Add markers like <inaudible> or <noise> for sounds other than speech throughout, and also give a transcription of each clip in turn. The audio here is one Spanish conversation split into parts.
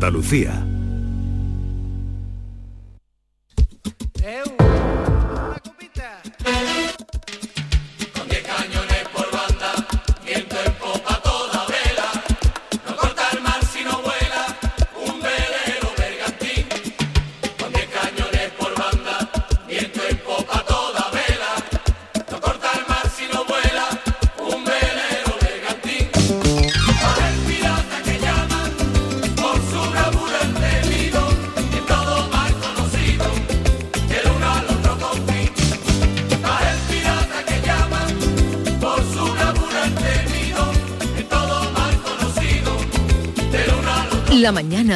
Andalucía.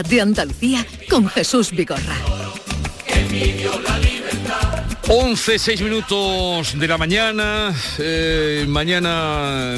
De Andalucía con Jesús Vigorra. 11, 6 minutos de la mañana, eh, mañana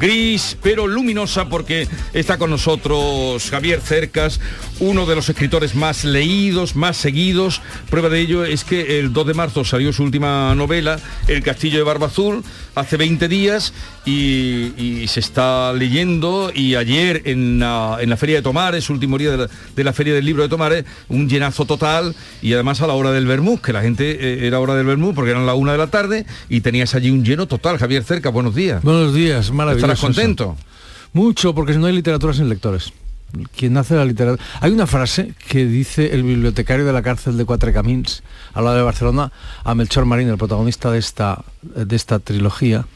gris pero luminosa porque está con nosotros Javier Cercas, uno de los escritores más leídos, más seguidos. Prueba de ello es que el 2 de marzo salió su última novela, El Castillo de Barba Azul, hace 20 días y, se está leyendo y ayer en la, Feria de Tomares, último día de la, Feria del Libro de Tomares, un llenazo total y además a la hora del Bermú, que la gente eh, era hora del Bermú porque eran la una de la tarde y tenías allí un lleno total. Javier Cerca, buenos días. Buenos días, maravilloso. ¿Estarás contento? Mucho, porque no hay literatura sin lectores hace la. Hay una frase que dice el bibliotecario de la cárcel de Cuatro Camins, al lado de Barcelona, a Melchor Marín, el protagonista de esta, de esta trilogía,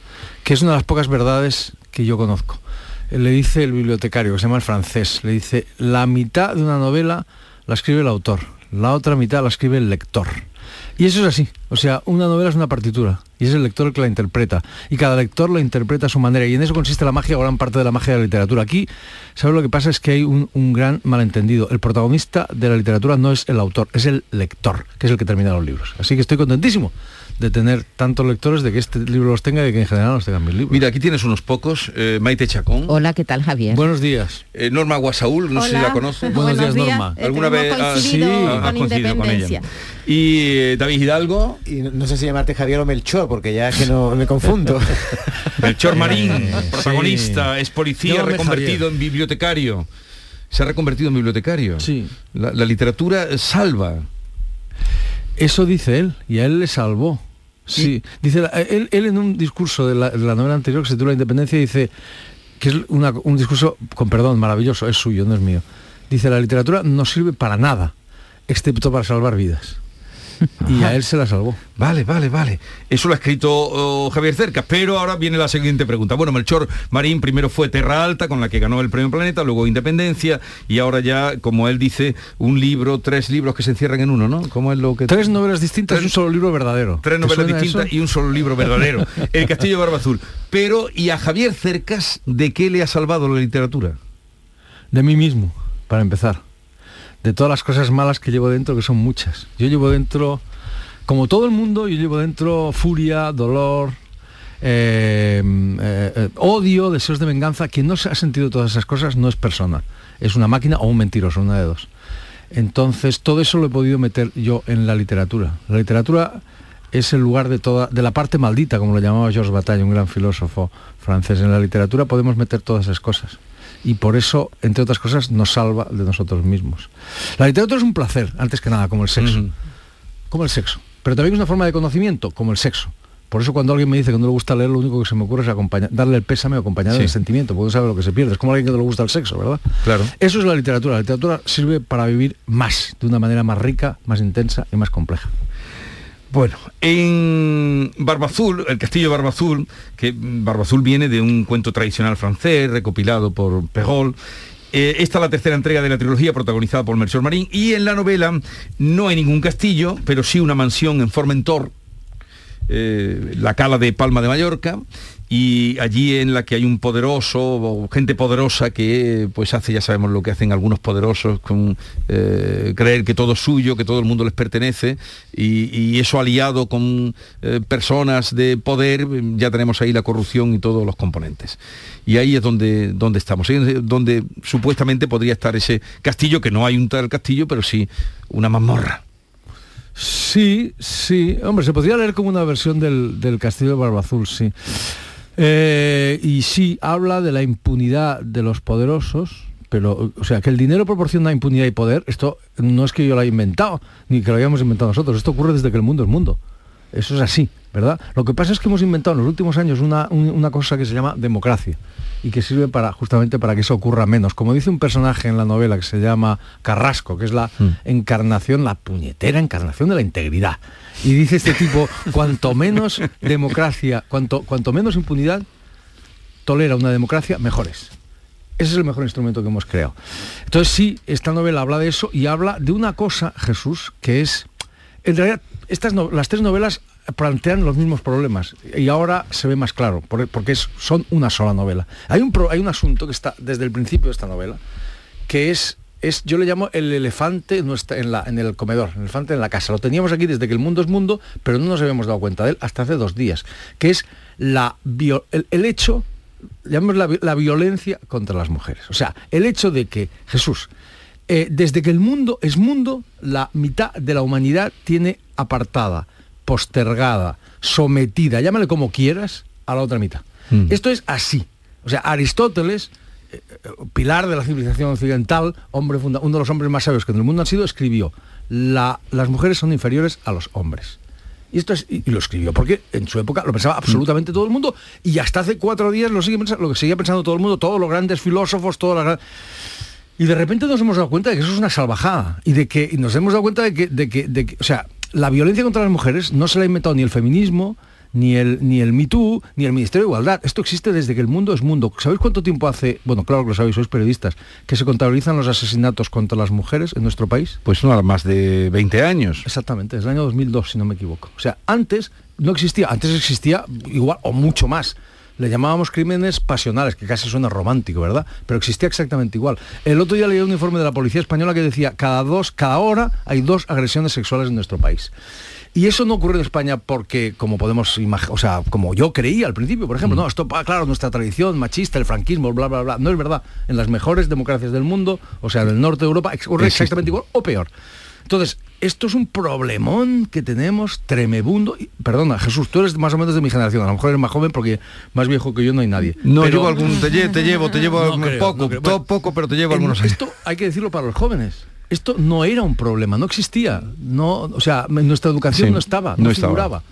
que es una de las pocas verdades que yo conozco. Le dice el bibliotecario, que se llama el francés, le dice, la mitad de una novela la escribe el autor, la otra mitad la escribe el lector. Y eso es así. O sea, una novela es una partitura y es el lector el que la interpreta. Y cada lector la interpreta a su manera. Y en eso consiste la magia o gran parte de la magia de la literatura. Aquí, ¿sabes lo que pasa? Es que hay un, un, gran malentendido. El protagonista de la literatura no es el autor, es el lector, que es el que termina los libros. Así que estoy contentísimo de tener tantos lectores, de que este libro los tenga y de que en general los tengan mis libros. Mira, aquí tienes unos pocos. Eh, Maite Chacón. Hola, ¿qué tal, Javier? Buenos días. Eh, Norma Guasaúl, no sé si la conoces. <laughs> Buenos, días, Norma. ¿Alguna vez has sí, con, independencia? Y eh, David Hidalgo. Y no, sé si llamarte Javier o Melchor, porque ya es que no me confundo. <laughs> Melchor Marín, protagonista, es policía reconvertido en bibliotecario. Se ha reconvertido en bibliotecario. Sí. La, la literatura salva. Eso dice él, y a él le salvó. Sí, dice, él, en un discurso de la, novela anterior que se titula Independencia dice que es un discurso, con perdón, maravilloso, es suyo, no es mío. Dice, la literatura no sirve para nada, excepto para salvar vidas <laughs> y a él se la salvó. Vale, vale, vale. Eso lo ha escrito oh, Javier Cerca, pero ahora viene la siguiente pregunta. Bueno, Melchor Marín primero fue Terra Alta, con la que ganó el Premio Planeta, luego Independencia, y ahora ya, como él dice, un libro, tres libros que se encierran en uno, ¿no? ¿Cómo es lo que... Tres novelas distintas y un solo libro verdadero. Tres novelas distintas y un solo libro verdadero. <laughs> el Castillo de Barba Azul. Pero, ¿y a Javier Cercas de qué le ha salvado la literatura? De mí mismo, para empezar de todas las cosas malas que llevo dentro, que son muchas. Yo llevo dentro, como todo el mundo, yo llevo dentro furia, dolor, eh, eh, eh, odio, deseos de venganza. Quien no se ha sentido todas esas cosas no es persona, es una máquina o un mentiroso, una de dos. Entonces, todo eso lo he podido meter yo en la literatura. La literatura es el lugar de toda, de la parte maldita, como lo llamaba Georges Bataille, un gran filósofo francés. En la literatura podemos meter todas esas cosas y por eso, entre otras cosas, nos salva de nosotros mismos. La literatura es un placer, antes que nada, como el sexo. Como el sexo. Pero también es una forma de conocimiento, como el sexo. Por eso cuando alguien me dice que no le gusta leer, lo único que se me ocurre es acompañar, darle el pésame acompañado del sentimiento, porque no sabe lo que se pierde. Es como alguien que no le gusta el sexo, ¿verdad? Claro. Eso es la literatura. La literatura sirve para vivir más, de una manera más rica, más intensa y más compleja. Bueno, en Barbazul, el castillo Barbazul, que Barbazul viene de un cuento tradicional francés recopilado por Perrault, eh, esta es la tercera entrega de la trilogía protagonizada por Melchor Marín y en la novela no hay ningún castillo, pero sí una mansión en Formentor, eh, la cala de Palma de Mallorca, y allí en la que hay un poderoso gente poderosa que pues hace ya sabemos lo que hacen algunos poderosos con eh, creer que todo es suyo que todo el mundo les pertenece y, eso aliado con eh, personas de poder ya tenemos ahí la corrupción y todos los componentes y ahí es donde donde estamos donde supuestamente podría estar ese castillo que no hay un tal castillo pero sí una mazmorra Sí, sí. Hombre, se podría leer como una versión del, del Castillo de Barbazul, sí. Eh, y sí, habla de la impunidad de los poderosos, pero, o sea, que el dinero proporciona impunidad y poder, esto no es que yo lo haya inventado, ni que lo hayamos inventado nosotros, esto ocurre desde que el mundo es mundo. Eso es así, ¿verdad? Lo que pasa es que hemos inventado en los últimos años una, una cosa que se llama democracia y que sirve para justamente para que eso ocurra menos. Como dice un personaje en la novela que se llama Carrasco, que es la mm. encarnación, la puñetera encarnación de la integridad. Y dice este tipo, cuanto menos democracia, cuanto, cuanto menos impunidad tolera una democracia, mejores. Ese es el mejor instrumento que hemos creado. Entonces sí, esta novela habla de eso y habla de una cosa, Jesús, que es, en realidad, estas las tres novelas plantean los mismos problemas y ahora se ve más claro, porque son una sola novela. Hay un, hay un asunto que está desde el principio de esta novela, que es es, yo le llamo el elefante en, la, en el comedor, el elefante en la casa. Lo teníamos aquí desde que el mundo es mundo, pero no nos habíamos dado cuenta de él hasta hace dos días, que es la, el, hecho, llamamos la, violencia contra las mujeres. O sea, el hecho de que Jesús, eh, desde que el mundo es mundo, la mitad de la humanidad tiene apartada, postergada, sometida, llámale como quieras, a la otra mitad. Mm. Esto es así. O sea, Aristóteles pilar de la civilización occidental, hombre uno de los hombres más sabios que en el mundo han sido, escribió, las mujeres son inferiores a los hombres. Y, esto es, y, lo escribió porque en su época lo pensaba absolutamente todo el mundo y hasta hace cuatro días lo, sigue lo que seguía pensando todo el mundo, todos los grandes filósofos, todas las... Y de repente nos hemos dado cuenta de que eso es una salvajada y de que nos hemos dado cuenta de que, de que, de que o sea, la violencia contra las mujeres no se la ha inventado ni el feminismo, ni el, ni el MeToo, ni el Ministerio de Igualdad. Esto existe desde que el mundo es mundo. ¿Sabéis cuánto tiempo hace, bueno, claro que lo sabéis, sois periodistas, que se contabilizan los asesinatos contra las mujeres en nuestro país? Pues no, más de 20 años. Exactamente, es el año 2002, si no me equivoco. O sea, antes no existía, antes existía igual o mucho más. Le llamábamos crímenes pasionales, que casi suena romántico, ¿verdad? Pero existía exactamente igual. El otro día leí un informe de la Policía Española que decía, cada dos, cada hora hay dos agresiones sexuales en nuestro país. Y eso no ocurre en España porque, como podemos imaginar, o sea, como yo creía al principio, por ejemplo, mm. no, esto, ah, claro, nuestra tradición machista, el franquismo, bla, bla, bla, no es verdad. En las mejores democracias del mundo, o sea, en el norte de Europa, ocurre exactamente igual o peor. Entonces, esto es un problemón que tenemos tremebundo. perdona, Jesús, tú eres más o menos de mi generación. A lo mejor eres más joven porque más viejo que yo no hay nadie. No, llevo algún, te, llevo, te llevo poco, todo poco, pero te llevo algunos años. Esto hay que decirlo para los jóvenes esto no era un problema, no existía. No, o sea, nuestra educación no estaba, no, figuraba.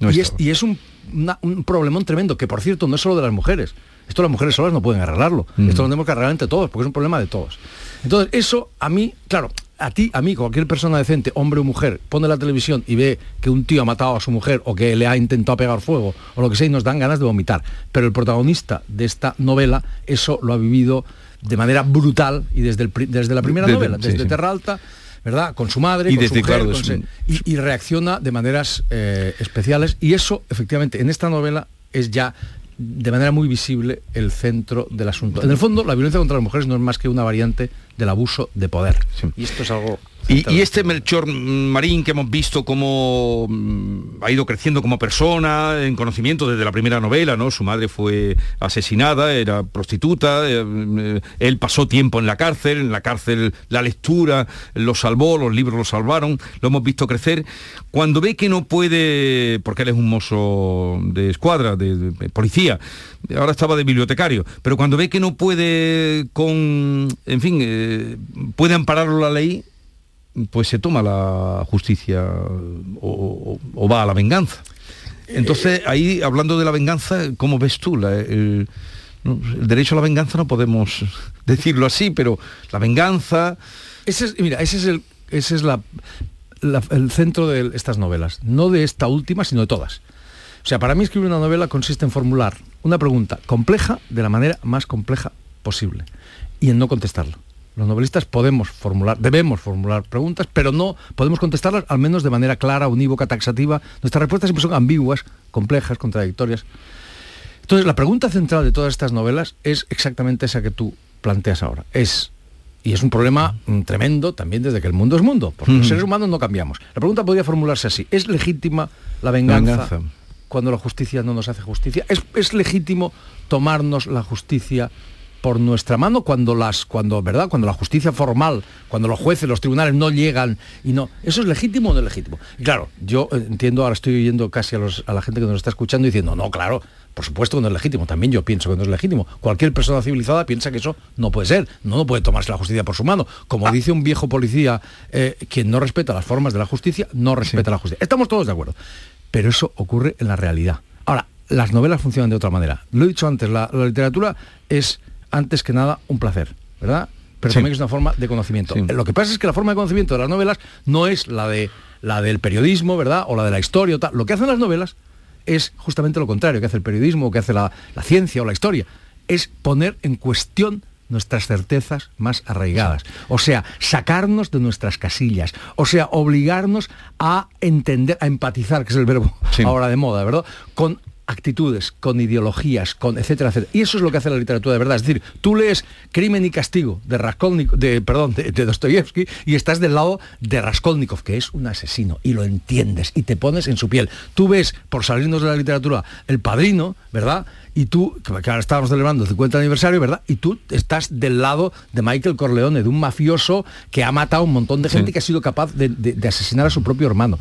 y, Es, un, problemón tremendo, que por cierto no es solo de las mujeres. Esto las mujeres solas no pueden arreglarlo. Mm. Esto lo tenemos que arreglar entre todos, porque es un problema de todos. Entonces, eso a mí, claro, a ti, a mí, cualquier persona decente, hombre o mujer, pone la televisión y ve que un tío ha matado a su mujer o que le ha intentado pegar fuego o lo que sea y nos dan ganas de vomitar. Pero el protagonista de esta novela, eso lo ha vivido de manera brutal y desde, el, desde la primera novela, desde Terra Alta, ¿verdad? Con su madre, y con su mujer, y, reacciona de maneras eh, especiales. Y eso, efectivamente, en esta novela es ya de manera muy visible el centro del asunto. En el fondo, la violencia contra las mujeres no es más que una variante del abuso de poder. Y esto es algo y, este Melchor Marín que hemos visto cómo mm, ha ido creciendo como persona, en conocimiento desde la primera novela, ¿no? Su madre fue asesinada, era prostituta, eh, eh, él pasó tiempo en la cárcel, en la cárcel la lectura lo salvó, los libros lo salvaron, lo hemos visto crecer. Cuando ve que no puede, porque él es un mozo de escuadra, de, policía, ahora estaba de bibliotecario, pero cuando ve que no puede con, en fin, eh, puede ampararlo la ley, pues se toma la justicia o, va a la venganza. Entonces, ahí, hablando de la venganza, ¿cómo ves tú? el, derecho a la venganza no podemos <laughs> decirlo así, pero la venganza... Ese es, mira, ese es el, ese es la, el centro de estas novelas, no de esta última, sino de todas. O sea, para mí escribir una novela consiste en formular una pregunta compleja de la manera más compleja posible y en no contestarla. Los novelistas podemos formular, debemos formular preguntas, pero no podemos contestarlas al menos de manera clara, unívoca, taxativa. Nuestras respuestas siempre son ambiguas, complejas, contradictorias. Entonces, la pregunta central de todas estas novelas es exactamente esa que tú planteas ahora. Es, y es un problema mm, tremendo también desde que el mundo es mundo, porque los seres humanos no cambiamos. La pregunta podría formularse así. ¿Es legítima la venganza, cuando la justicia no nos hace justicia? ¿Es, ¿Es legítimo tomarnos la justicia por nuestra mano cuando las cuando verdad cuando la justicia formal cuando los jueces los tribunales no llegan y no eso es legítimo o no es legítimo y claro yo entiendo ahora estoy oyendo casi a, los, a la gente que nos está escuchando diciendo no claro Por supuesto que no es legítimo, también yo pienso que no es legítimo. Cualquier persona civilizada piensa que eso no puede ser, no, no puede tomarse la justicia por su mano. Como Ah. dice un viejo policía, eh, quien no respeta las formas de la justicia, no respeta la justicia. Estamos todos de acuerdo. Pero eso ocurre en la realidad. Ahora, las novelas funcionan de otra manera. Lo he dicho antes, la, la literatura es antes que nada un placer, ¿verdad? Pero Sí. también es una forma de conocimiento. Sí. Lo que pasa es que la forma de conocimiento de las novelas no es la de la del periodismo, ¿verdad? O la de la historia o tal. Lo que hacen las novelas es justamente lo contrario que hace el periodismo, o que hace la, la ciencia o la historia. Es poner en cuestión nuestras certezas más arraigadas. O sea, sacarnos de nuestras casillas. O sea, obligarnos a entender, a empatizar, que es el verbo Sí. ahora de moda, ¿verdad? Con actitudes, con ideologías, con etcétera, etcétera. Y eso es lo que hace la literatura de verdad. Es decir, tú lees Crimen y Castigo de Raskolnikov, de, perdón, de, de Dostoyevsky y estás del lado de Raskolnikov, que es un asesino, y lo entiendes y te pones en su piel. Tú ves, por salirnos de la literatura, El Padrino, ¿verdad? Y tú, que ahora estábamos celebrando el 50 aniversario, ¿verdad? Y tú estás del lado de Michael Corleone, de un mafioso que ha matado a un montón de gente Sí. que ha sido capaz de, de- de asesinar a su propio hermano.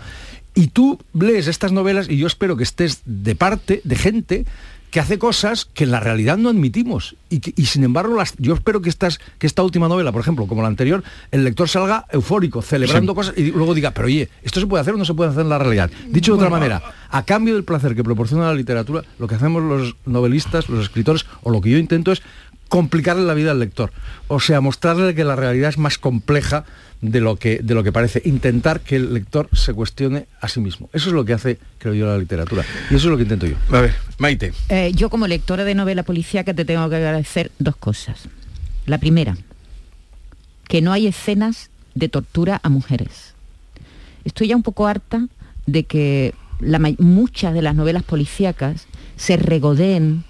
Y tú lees estas novelas y yo espero que estés de parte de gente que hace cosas que en la realidad no admitimos. Y, que- y sin embargo, las, yo espero que, estas, que esta última novela, por ejemplo, como la anterior, el lector salga eufórico, celebrando Sí. cosas y luego diga, pero oye, ¿esto se puede hacer o no se puede hacer en la realidad? Dicho de otra manera, a cambio del placer que proporciona la literatura, lo que hacemos los novelistas, los escritores, o lo que yo intento es complicarle la vida al lector. O sea, mostrarle que la realidad es más compleja de lo que, de lo que parece. Intentar que el lector se cuestione a sí mismo. Eso es lo que hace, creo yo, la literatura. Y eso es lo que intento yo. A ver, Maite. Eh, yo como lectora de novela policíaca te tengo que agradecer dos cosas. La primera, que no hay escenas de tortura a mujeres. Estoy ya un poco harta de que la muchas de las novelas policíacas se regodeen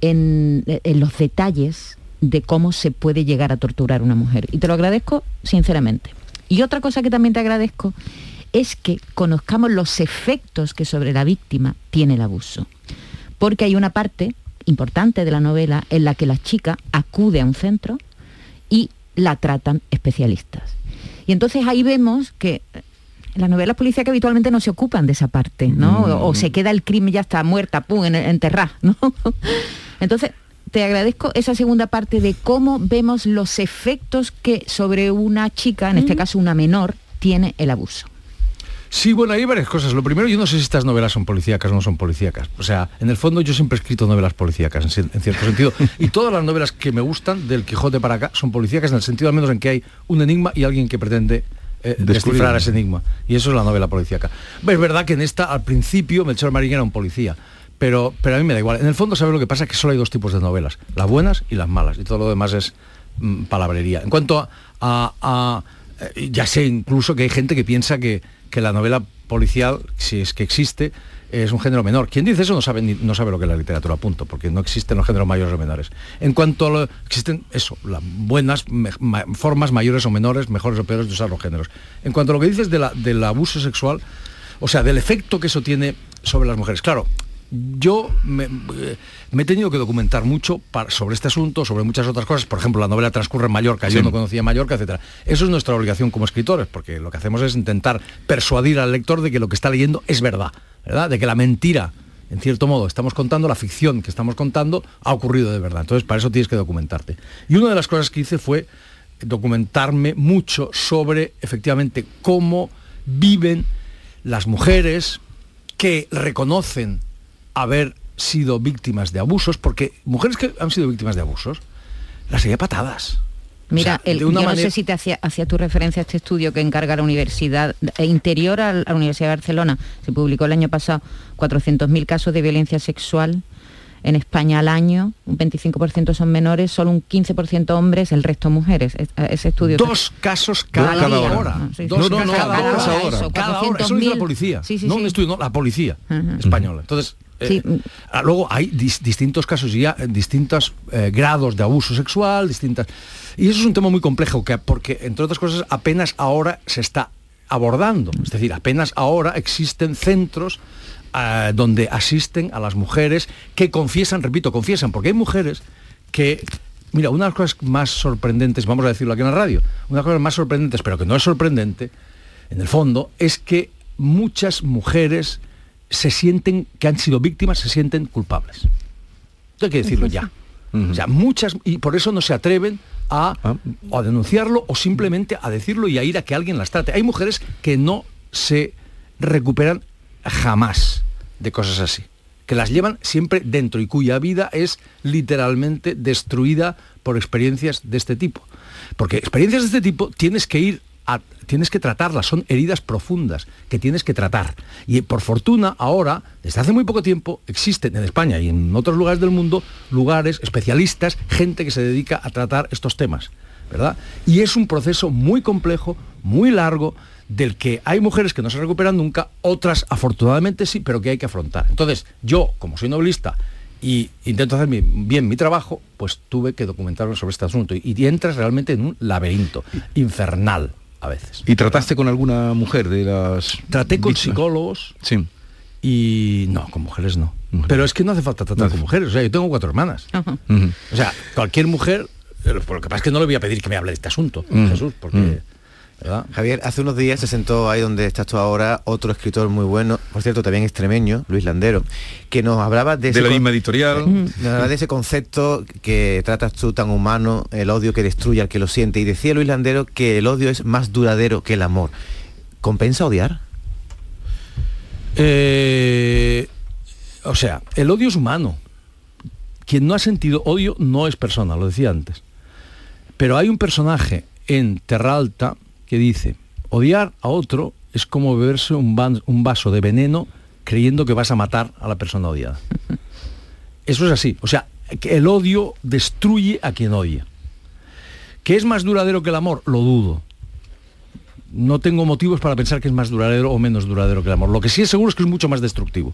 en, en los detalles de cómo se puede llegar a torturar a una mujer. Y te lo agradezco sinceramente. Y otra cosa que también te agradezco es que conozcamos los efectos que sobre la víctima tiene el abuso. Porque hay una parte importante de la novela en la que la chica acude a un centro y la tratan especialistas. Y entonces ahí vemos que las novelas policíacas habitualmente no se ocupan de esa parte, ¿no? O, o se queda el crimen ya está muerta, pum, en, enterrada, ¿no? <laughs> Entonces, te agradezco esa segunda parte de cómo vemos los efectos que sobre una chica, en este caso una menor, tiene el abuso. Sí, bueno, hay varias cosas. Lo primero, yo no sé si estas novelas son policíacas o no son policíacas. O sea, en el fondo yo siempre he escrito novelas policíacas, en, en cierto <laughs> sentido. Y todas las novelas que me gustan, del Quijote para acá, son policíacas en el sentido al menos en que hay un enigma y alguien que pretende eh, descifrar ese enigma. Y eso es la novela policíaca. Es verdad que en esta, al principio, Melchor Marín era un policía. Pero, pero a mí me da igual. En el fondo, ¿sabes lo que pasa? Que solo hay dos tipos de novelas. Las buenas y las malas. Y todo lo demás es mm, palabrería. En cuanto a... eh, ya sé incluso que hay gente que piensa que, que la novela policial, si es que existe, es un género menor. Quien dice eso no sabe, no sabe lo que es la literatura, punto, porque no existen los géneros mayores o menores. En cuanto a lo, existen eso, las buenas formas mayores o menores, mejores o peores de usar los géneros. En cuanto a lo que dices de la- del abuso sexual, o sea, del efecto que eso tiene sobre las mujeres. Claro, yo me, eh, me he tenido que documentar mucho para- sobre este asunto, sobre muchas otras cosas. Por ejemplo, la novela transcurre en Mallorca, yo no conocía Mallorca, etcétera. Eso es nuestra obligación como escritores, porque lo que hacemos es intentar persuadir al lector de que lo que está leyendo es verdad, ¿verdad? De que la mentira, en cierto modo, estamos contando, la ficción que estamos contando ha ocurrido de verdad. Entonces, para eso tienes que documentarte. Y una de las cosas que hice fue documentarme mucho sobre efectivamente cómo viven las mujeres que reconocen haber sido víctimas de abusos, porque mujeres que han sido víctimas de abusos, las hay a patadas. Mira, O sea, el- de una yo no manera- sé si te hacía, hacía tu referencia a este estudio que encarga la Universidad eh, Interior a la Universidad de Barcelona. Se publicó el año pasado 400.000 casos de violencia sexual en España al año. Un 25% son menores, solo un 15% hombres, el resto mujeres. Es- eh, Ese estudio... Dos casos cada, cada hora. hora. Sí, sí. Dos No, no, casos no, cada hora. Eso, Cada hora. Eso lo dice la 400.000. policía. Sí, sí, no un estudio, no, la policía Ajá. española. Entonces, Sí. ah, luego hay dis- distintos casos y ya eh, distintos eh, grados de abuso sexual, distintas. Y eso es un tema muy complejo, que, porque, entre otras cosas, apenas ahora se está abordando. Es decir, apenas ahora existen centros ah, donde asisten a las mujeres que confiesan, repito, confiesan, porque hay mujeres que Mira, una de las cosas más sorprendentes, vamos a decirlo aquí en la radio, una de las cosas más sorprendentes, pero que no es sorprendente, en el fondo, es que muchas mujeres se sienten, que han sido víctimas, se sienten culpables. Esto hay que decirlo ya. <laughs> O sea, muchas, y por eso no se atreven a, Ah. o a denunciarlo o simplemente a decirlo y a ir a que alguien las trate. Hay mujeres que no se recuperan jamás de cosas así, que las llevan siempre dentro y cuya vida es literalmente destruida por experiencias de este tipo. Porque experiencias de este tipo tienes que ir a, tienes que tratarlas, son heridas profundas que tienes que tratar. Y por fortuna ahora, desde hace muy poco tiempo, existen en España y en otros lugares del mundo lugares, especialistas, gente que se dedica a tratar estos temas, ¿verdad? Y es un proceso muy complejo, muy largo, del que hay mujeres que no se recuperan nunca, otras afortunadamente sí, pero que hay que afrontar. Entonces, yo, como soy novelista y intento hacer mi- bien mi trabajo, pues tuve que documentarme sobre este asunto. Y, y entras realmente en un laberinto infernal a veces. ¿Y trataste con alguna mujer de las... Traté con víctimas? psicólogos Sí. y no, con mujeres no. Mujeres. Pero es que no hace falta tratar No hace con mujeres. O sea, yo tengo cuatro hermanas. Ajá. O sea, cualquier mujer, eh, lo que pasa es que no le voy a pedir que me hable de este asunto. Jesús, porque... ¿verdad? Javier, hace unos días se sentó ahí donde estás tú ahora otro escritor muy bueno, por cierto también extremeño, Luis Landero, que nos hablaba de, la misma editorial. nos hablaba de ese concepto que tratas tú tan humano, el odio que destruye al que lo siente. Y decía Luis Landero que el odio es más duradero que el amor. ¿Compensa odiar? Eh, o sea, el odio es humano. Quien no ha sentido odio no es persona, lo decía antes. Pero hay un personaje en Terra Alta que dice, odiar a otro es como beberse un, van- un vaso de veneno creyendo que vas a matar a la persona odiada. <laughs> Eso es así. O sea, que el odio destruye a quien odia. ¿Que es más duradero que el amor? Lo dudo. No tengo motivos para pensar que es más duradero o menos duradero que el amor. Lo que sí es seguro es que es mucho más destructivo.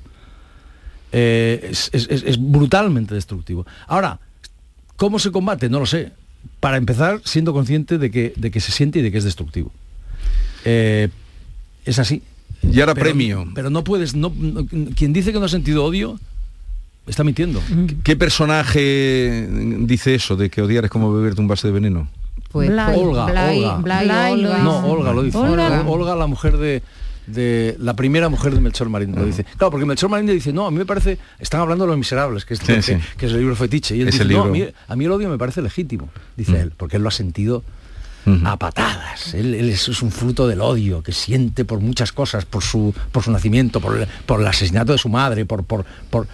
Eh, es- es brutalmente destructivo. Ahora, ¿cómo se combate? No lo sé. Para empezar, siendo consciente de que, de que se siente y de que es destructivo. Eh, es así. Y ahora Pero- premio. Pero no puedes, no, no- quien dice que no ha sentido odio, está mintiendo. ¿Qué personaje dice eso de que odiar es como beberte un vaso de veneno? Pues, Blay, Olga, Blay, Olga. Blay, Olga. No, Olga lo dice. Olga. Olga, la mujer de, de- la primera mujer de Melchor Marín lo dice. Claro, porque Melchor Marín dice, no, a mí me parece, están hablando de los miserables, que es, Sí, sí. que es el libro fetiche. Y él Es dice, el no, a libro. mí, a mí el odio me parece legítimo, dice Mm. él, porque él lo ha sentido a patadas. Él, él es, es un fruto del odio que siente por muchas cosas, por su, por su nacimiento, por el, por el asesinato de su madre, por, por, por...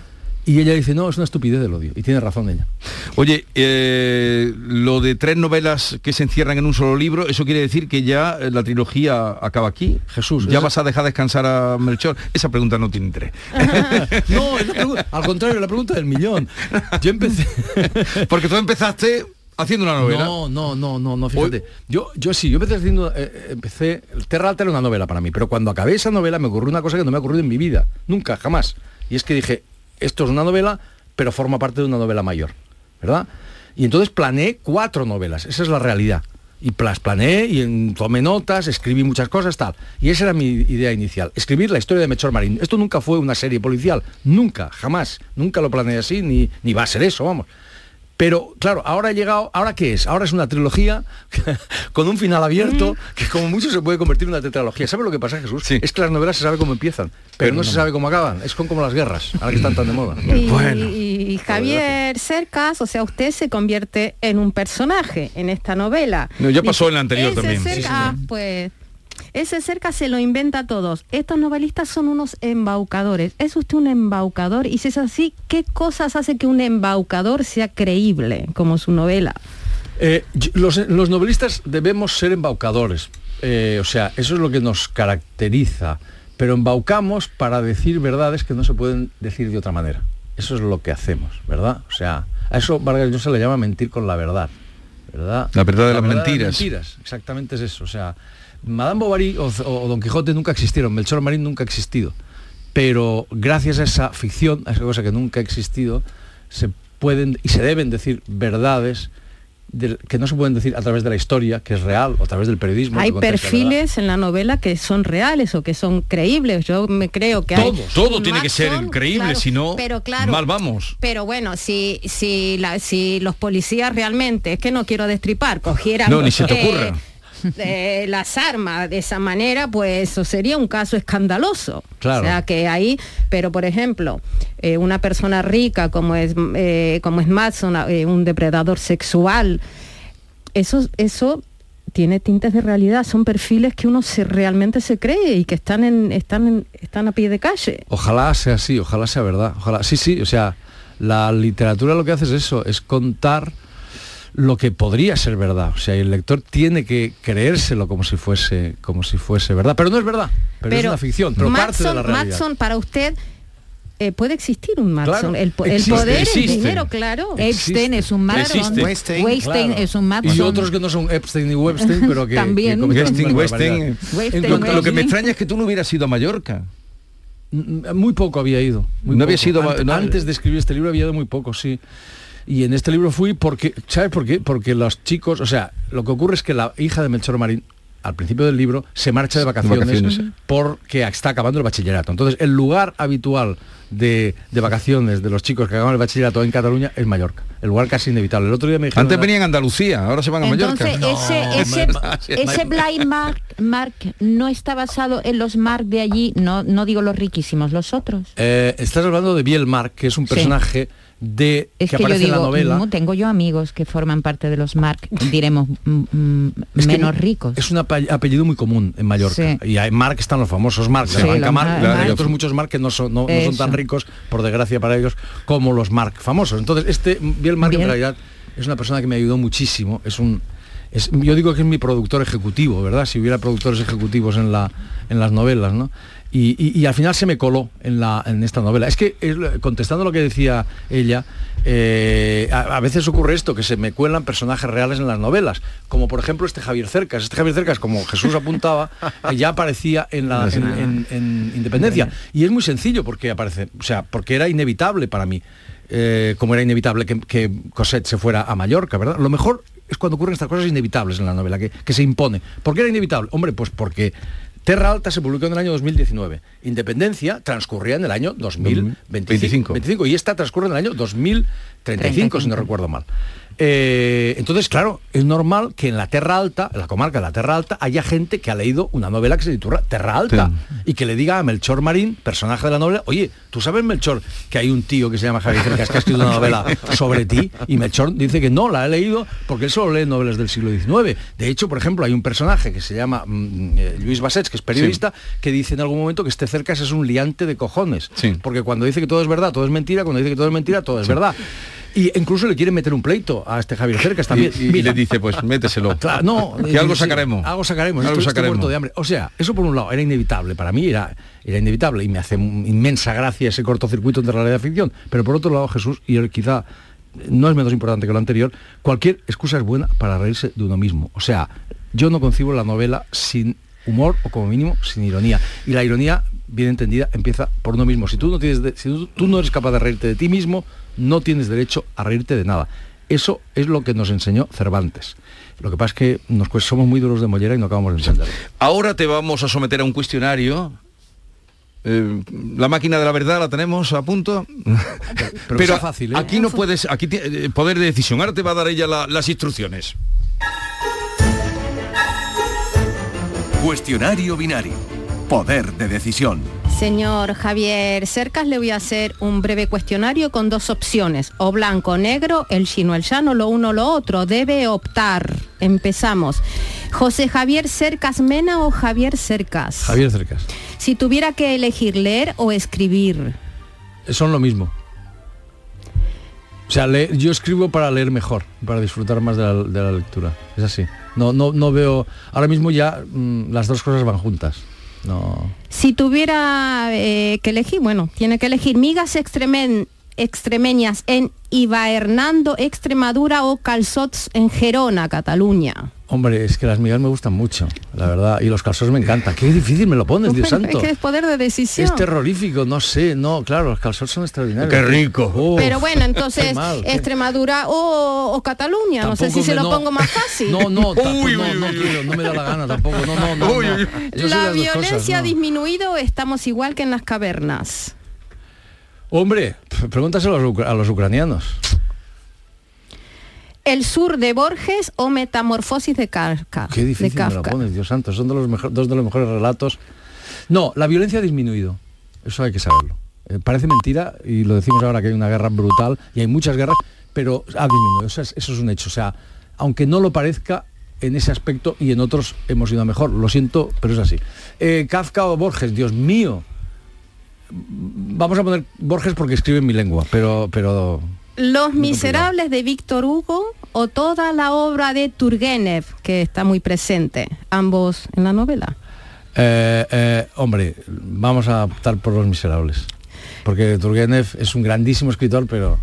Y ella dice, no, es una estupidez del odio. Y tiene razón ella. Oye, eh, lo de tres novelas que se encierran en un solo libro, ¿eso quiere decir que ya eh, la trilogía acaba aquí? Jesús, ¿Ya vas a dejar descansar a Melchor? Esa pregunta no tiene interés. <laughs> no, pregunta- al contrario, la pregunta del millón. Yo empecé... <laughs> Porque tú empezaste haciendo una novela. No, no, no, no, no, fíjate. Yo, yo sí, yo empecé haciendo, eh, eh, empecé, Terra Alta era una novela para mí, pero cuando acabé esa novela me ocurrió una cosa que no me ha ocurrido en mi vida, nunca, jamás. Y es que dije, esto es una novela, pero forma parte de una novela mayor, ¿verdad? Y entonces planeé cuatro novelas, esa es la realidad. Y las planeé y en- tomé notas, escribí muchas cosas, tal. Y esa era mi idea inicial, escribir la historia de Melchor Marín. Esto nunca fue una serie policial, nunca, jamás. Nunca lo planeé así, ni, ni va a ser eso, vamos. Pero claro, ahora ha llegado, ¿ahora qué es? Ahora es una trilogía <laughs> con un final abierto que como mucho se puede convertir en una tetralogía. ¿Sabes lo que pasa, Jesús? Sí. Es que las novelas se sabe cómo empiezan, pero, Pero no, no. se sabe cómo acaban. Es con como las guerras, ahora que están tan de moda. <laughs> Y, Bueno. y Javier Cercas, o sea, usted se convierte en un personaje en esta novela. No, ya Dice, pasó en la anterior también. Sí, Cercas, pues, ese cerca se lo inventa a todos. Estos novelistas son unos embaucadores. ¿Es usted un embaucador? Y si es así, ¿qué cosas hace que un embaucador sea creíble como su novela? Eh, los novelistas debemos ser embaucadores. Eh, o sea, eso es lo que nos caracteriza. Pero embaucamos para decir verdades que no se pueden decir de otra manera. Eso es lo que hacemos, ¿verdad? O sea, a eso Vargas Llosa le llama mentir con la verdad. ¿verdad? La verdad de las mentiras. mentiras, exactamente es eso. O sea, Madame Bovary o, o Don Quijote nunca existieron, Melchor Marín nunca ha existido. Pero gracias a esa ficción, a esa cosa que nunca ha existido, se pueden y se deben decir verdades que no se pueden decir a través de la historia, que es real, o a través del periodismo. Hay la perfiles en la novela que son reales o que son creíbles. Yo me creo que Todo, hay. todo tiene que ser son, creíble, claro, si no, pero claro, mal vamos. Pero bueno, si, si, la- si los policías realmente, es que no quiero destripar, cogieran... No, ni se te ocurra. eh, las armas de esa manera, pues eso sería un caso escandaloso. Claro. O sea que ahí, pero por ejemplo, eh, una persona rica como es eh, como es Matson, eh, un depredador sexual, eso, eso tiene tintes de realidad, son perfiles que uno se realmente se cree y que están en, están en- están a pie de calle. Ojalá sea así, ojalá sea verdad. Ojalá. Sí, sí, o sea, la literatura lo que hace es eso, es contar lo que podría ser verdad. O sea, el lector tiene que creérselo como si fuese, como si fuese verdad. Pero no es verdad, pero, es una ficción, pero parte de la realidad. Matson, para usted eh, puede existir un. Claro, el, po- el existe, poder, existe. el dinero, claro. Epstein es un. Existe. Weinstein, Weinstein Claro. es un Matson. Y otros que no son Epstein y Webstein, pero que... <laughs> También. que Westing, Westing. Lo, lo que me extraña es que tú no hubieras ido a Mallorca. Muy poco había ido. muy No había sido- Ante- no- antes de escribir este libro había ido muy poco, sí. Y en este libro fui porque, ¿sabes por qué? Porque los chicos, o sea, lo que ocurre es que la hija de Melchor Marín, al principio del libro, se marcha de vacaciones, porque está acabando el bachillerato. Entonces, el lugar habitual de, de vacaciones de los chicos que acaban el bachillerato en Cataluña es Mallorca. El lugar casi inevitable. El otro día me dijeron... Antes venían a Andalucía, ahora se van a Entonces, Mallorca. ese, ese, ese Blind Mark, Mark no está basado en los Mark de allí, no, no digo los riquísimos, los otros. Eh, estás hablando de Bielmark, que es un Sí. De Es que que, yo aparece en la novela. no, tengo yo amigos que forman parte de los Mark, diremos, mm, mm, que menos ricos. Es un ape- apellido muy común en Mallorca. Sí. Y hay Mark están los famosos Mark de Sí, la banca Mark, Mark, y hay otros muchos Mark que no son, no, no son tan ricos, por desgracia para ellos, como los Mark famosos. Entonces, este Biel Mark en Biel. realidad es una persona que me ayudó muchísimo. Es un es- yo digo que es mi productor ejecutivo, ¿verdad? Si hubiera productores ejecutivos en, la, en las novelas, ¿no? Y, y- y al final se me coló en, la, en esta novela. Es que, lo- contestando lo que decía ella, eh, a, a veces ocurre esto, que se me cuelan personajes reales en las novelas, como por ejemplo este Javier Cercas. Este Javier Cercas, como Jesús apuntaba, <laughs> eh, ya aparecía en, la, en, en- en Independencia. Y es muy sencillo porque aparece, o sea, porque era inevitable para mí. eh, como era inevitable que, que Cosette se fuera a Mallorca, ¿verdad? Lo mejor es cuando ocurren estas cosas inevitables en la novela, que, que se impone. ¿Por qué era inevitable? Hombre, pues porque Terra Alta se publicó en el año 2019. Independencia transcurría en el año 2025. 25, y esta transcurre en el año 2035, si no 35. recuerdo mal. Eh, entonces, claro, es normal que en la Terra Alta, en la comarca de la Terra Alta, haya gente que ha leído una novela que se titula Terra Alta y que le diga a Melchor Marín, personaje de la novela, oye, ¿tú sabes, Melchor, que hay un tío que se llama Javier Cercas que ha escrito una novela sobre ti? Y Melchor dice que no, la ha leído porque él solo lee novelas del siglo XIX. De hecho, por ejemplo, hay un personaje que se llama mm, eh, Luis Bassets, que es periodista, que dice en algún momento que este Cercas es un liante de cojones. Sí. Porque cuando dice que todo es verdad, todo es mentira, cuando dice que todo es mentira, todo es verdad. Y incluso le quieren meter un pleito a este Javier Cercas también. Y, y Mira, le dice, pues méteselo. <laughs> Claro, no, <laughs> que algo sí, sacaremos. Algo sacaremos. Algo esto- estoy sacaremos. muerto de hambre. O sea, eso por un lado era inevitable. Para mí era, era inevitable y me hace inmensa gracia ese cortocircuito entre la realidad y ficción. Pero por otro lado, Jesús, y él quizá no es menos importante que lo anterior, cualquier excusa es buena para reírse de uno mismo. O sea, yo no concibo la novela sin humor o como mínimo sin ironía. Y la ironía, bien entendida, empieza por uno mismo. Si tú no, tienes de- si tú, tú no eres capaz de reírte de ti mismo, no tienes derecho a reírte de nada. Eso es lo que nos enseñó Cervantes. Lo que pasa es que nos cuesta- somos muy duros de mollera y no acabamos de entenderlo. Ahora te vamos a someter a un cuestionario. Eh, la máquina de la verdad la tenemos a punto. <laughs> Pero fácil, ¿eh? aquí no puedes, aquí eh, poder de decisión. Ahora te va a dar ella la- las instrucciones. Cuestionario binario. Poder de decisión. Señor Javier Cercas, le voy a hacer un breve cuestionario con dos opciones, o blanco o negro, el chino, el llano, lo uno, lo otro. Debe optar. Empezamos. José Javier Cercas Mena o Javier Cercas. Javier Cercas. Si tuviera que elegir leer o escribir. Son lo mismo. O sea, le- yo escribo para leer mejor, para disfrutar más de la, de la lectura. Es así. No, no, no veo. Ahora mismo ya mm, las dos cosas van juntas. No. Si tuviera eh, que elegir, bueno, tiene que elegir migas extremeñas en Iba Hernando, Extremadura o calzots en Gerona, Cataluña. Hombre, es que las migas me gustan mucho, la verdad. Y los calzones me encantan. Qué difícil me lo pones, Dios santo. Es que es poder de decisión. Es terrorífico, no sé, no, claro, los calzones son extraordinarios. Qué rico. Uf, Pero bueno, entonces mal, Extremadura o, o Cataluña. No sé si se lo no. pongo más fácil. No, no, tampoco, Uy, no, uy, no uy, quiero, no me da la gana tampoco, no, no, no. Uy, no. uy, La violencia cosas, ha no. disminuido, estamos igual que en las cavernas. Hombre, pregúntaselo a los, ucra- a los ucranianos. El sur de Borges o Metamorfosis de Kafka. Qué de difícil me lo Kafka. pones, Dios santo. Son de los mejo- dos de los mejores relatos. No, la violencia ha disminuido. Eso hay que saberlo. Eh, parece mentira, y lo decimos ahora que hay una guerra brutal, y hay muchas guerras, pero ha disminuido. Eso es, eso es un hecho. O sea, aunque no lo parezca, en ese aspecto y en otros hemos ido a mejor. Lo siento, pero es así. Eh, Kafka o Borges, Dios mío. Vamos a poner Borges porque escribe en mi lengua, pero... pero Los Miserables de Víctor Hugo o toda la obra de Turgenev, que está muy presente, ambos en la novela. Eh, eh, hombre, vamos a optar por Los Miserables. Porque Turgenev es un grandísimo escritor, pero,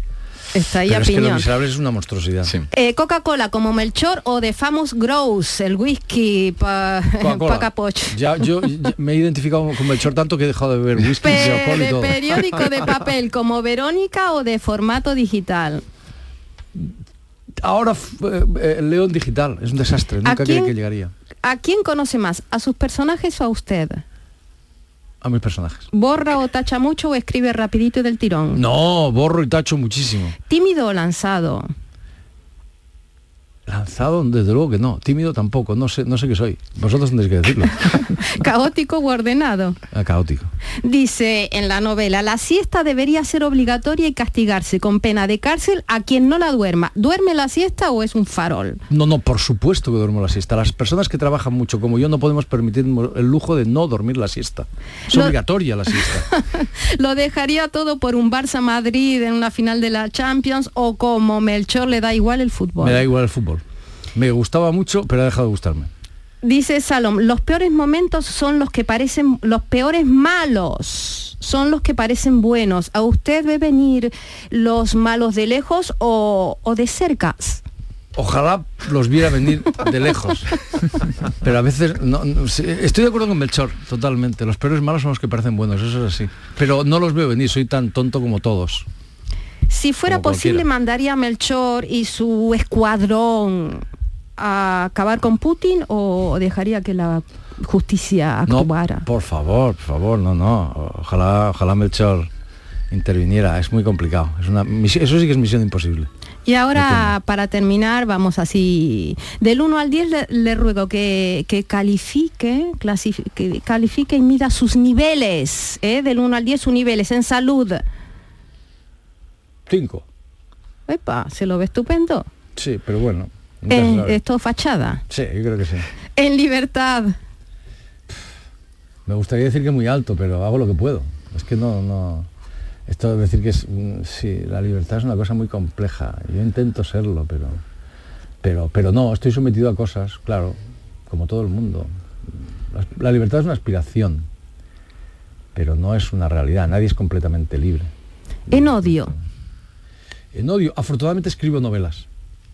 Está ahí pero a es que Los piñón. Miserables es una monstruosidad. Sí. Eh, Coca-Cola como Melchor o de Famous Grouse, el whisky pa, <laughs> Coca-Cola. pa capoch. Ya, yo ya me he identificado con Melchor tanto que he dejado de beber whisky, Pe- de todo. periódico de <laughs> papel como Verónica o de formato digital. Ahora eh, eh, leo en digital, es un desastre, ¿A nunca creí que llegaría ¿A quién conoce más? ¿A sus personajes o a usted? A mis personajes. ¿Borra o tacha mucho o escribe rapidito y del tirón? No, borro y tacho muchísimo. ¿Tímido o lanzado? Lanzado, desde luego que no. Tímido tampoco, no sé, no sé qué soy. Vosotros tendréis que decirlo. <laughs> ¿Caótico o ordenado? Ah, Caótico. Dice en la novela, la siesta debería ser obligatoria y castigarse con pena de cárcel a quien no la duerma. ¿Duerme la siesta o es un farol? No, no, por supuesto que duermo la siesta. Las personas que trabajan mucho como yo no podemos permitirnos el lujo de no dormir la siesta. Es Lo- obligatoria la siesta. <laughs> ¿Lo dejaría todo por un Barça Madrid en una final de la Champions o como Melchor le da igual el fútbol? Me da igual el fútbol. Me gustaba mucho, pero ha dejado de gustarme. Dice Salom, los peores momentos son los que parecen, los peores malos son los que parecen buenos. ¿A usted ve venir los malos de lejos o, o de cerca? Ojalá los viera venir de lejos. <laughs> Pero a veces no, estoy de acuerdo con Melchor, totalmente. Los peores malos son los que parecen buenos, eso es así. Pero no los veo venir, soy tan tonto como todos. Si fuera Como posible, cualquiera. mandaría a Melchor y su escuadrón a acabar con Putin o dejaría que la justicia No, actuara. por favor, por favor, no, no. Ojalá, ojalá Melchor interviniera. Es muy complicado. Es una misión- eso sí que es misión imposible. Y ahora, para terminar, vamos así. Del 1 al 10 le, le ruego que, que califique, que califique y mida sus niveles. ¿eh? Del 1 al 10 sus niveles en salud. Cinco. Epa, se lo ve estupendo. Sí, pero bueno. En, sabe. esto fachada. Sí, yo creo que sí. En libertad. Me gustaría decir que muy alto, pero hago lo que puedo. Es que no, no. Esto de decir que es, sí, la libertad es una cosa muy compleja. Yo intento serlo, pero, pero, pero no. Estoy sometido a cosas, claro, como todo el mundo. La, la libertad es una aspiración, pero no es una realidad. Nadie es completamente libre. En odio. En odio, afortunadamente escribo novelas,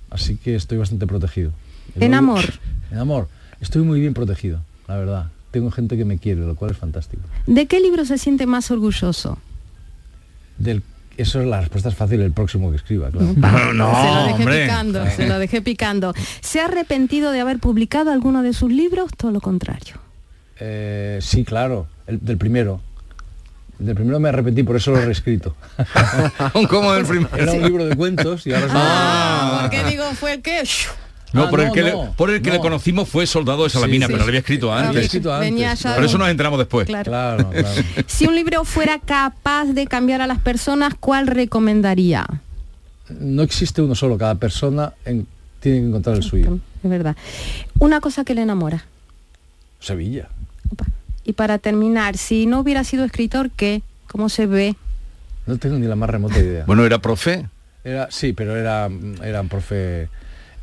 así que estoy bastante protegido. En amor. <laughs> En amor, estoy muy bien protegido, la verdad. Tengo gente que me quiere, lo cual es fantástico. ¿De qué libro se siente más orgulloso? Del, eso es la respuesta es fácil, el próximo que escriba, claro. Pa, no, se lo dejé hombre. picando, se lo dejé picando. ¿Se ha arrepentido de haber publicado alguno de sus libros? Todo lo contrario. Eh, sí, claro, el, del primero. Del primero me arrepentí, por eso lo he reescrito. <laughs> Como el primero. Era un libro de cuentos y ahora es Ah, ¿por qué digo fue el que? No, Ah, por el no, que, le, por el que le no. conocimos fue Soldado de Salamina, Sí, pero sí. lo había escrito Había antes. Por eso nos enteramos después. Claro. Claro, claro. Si un libro fuera capaz de cambiar a las personas, ¿cuál recomendaría? No existe uno solo, cada persona en- tiene que encontrar el suyo. Es verdad. Una cosa que le enamora. Sevilla. Opa. Y para terminar, si no hubiera sido escritor, ¿qué? ¿Cómo se ve? No tengo ni la más remota idea. Bueno, era profe. Era, sí, pero era, era un profe.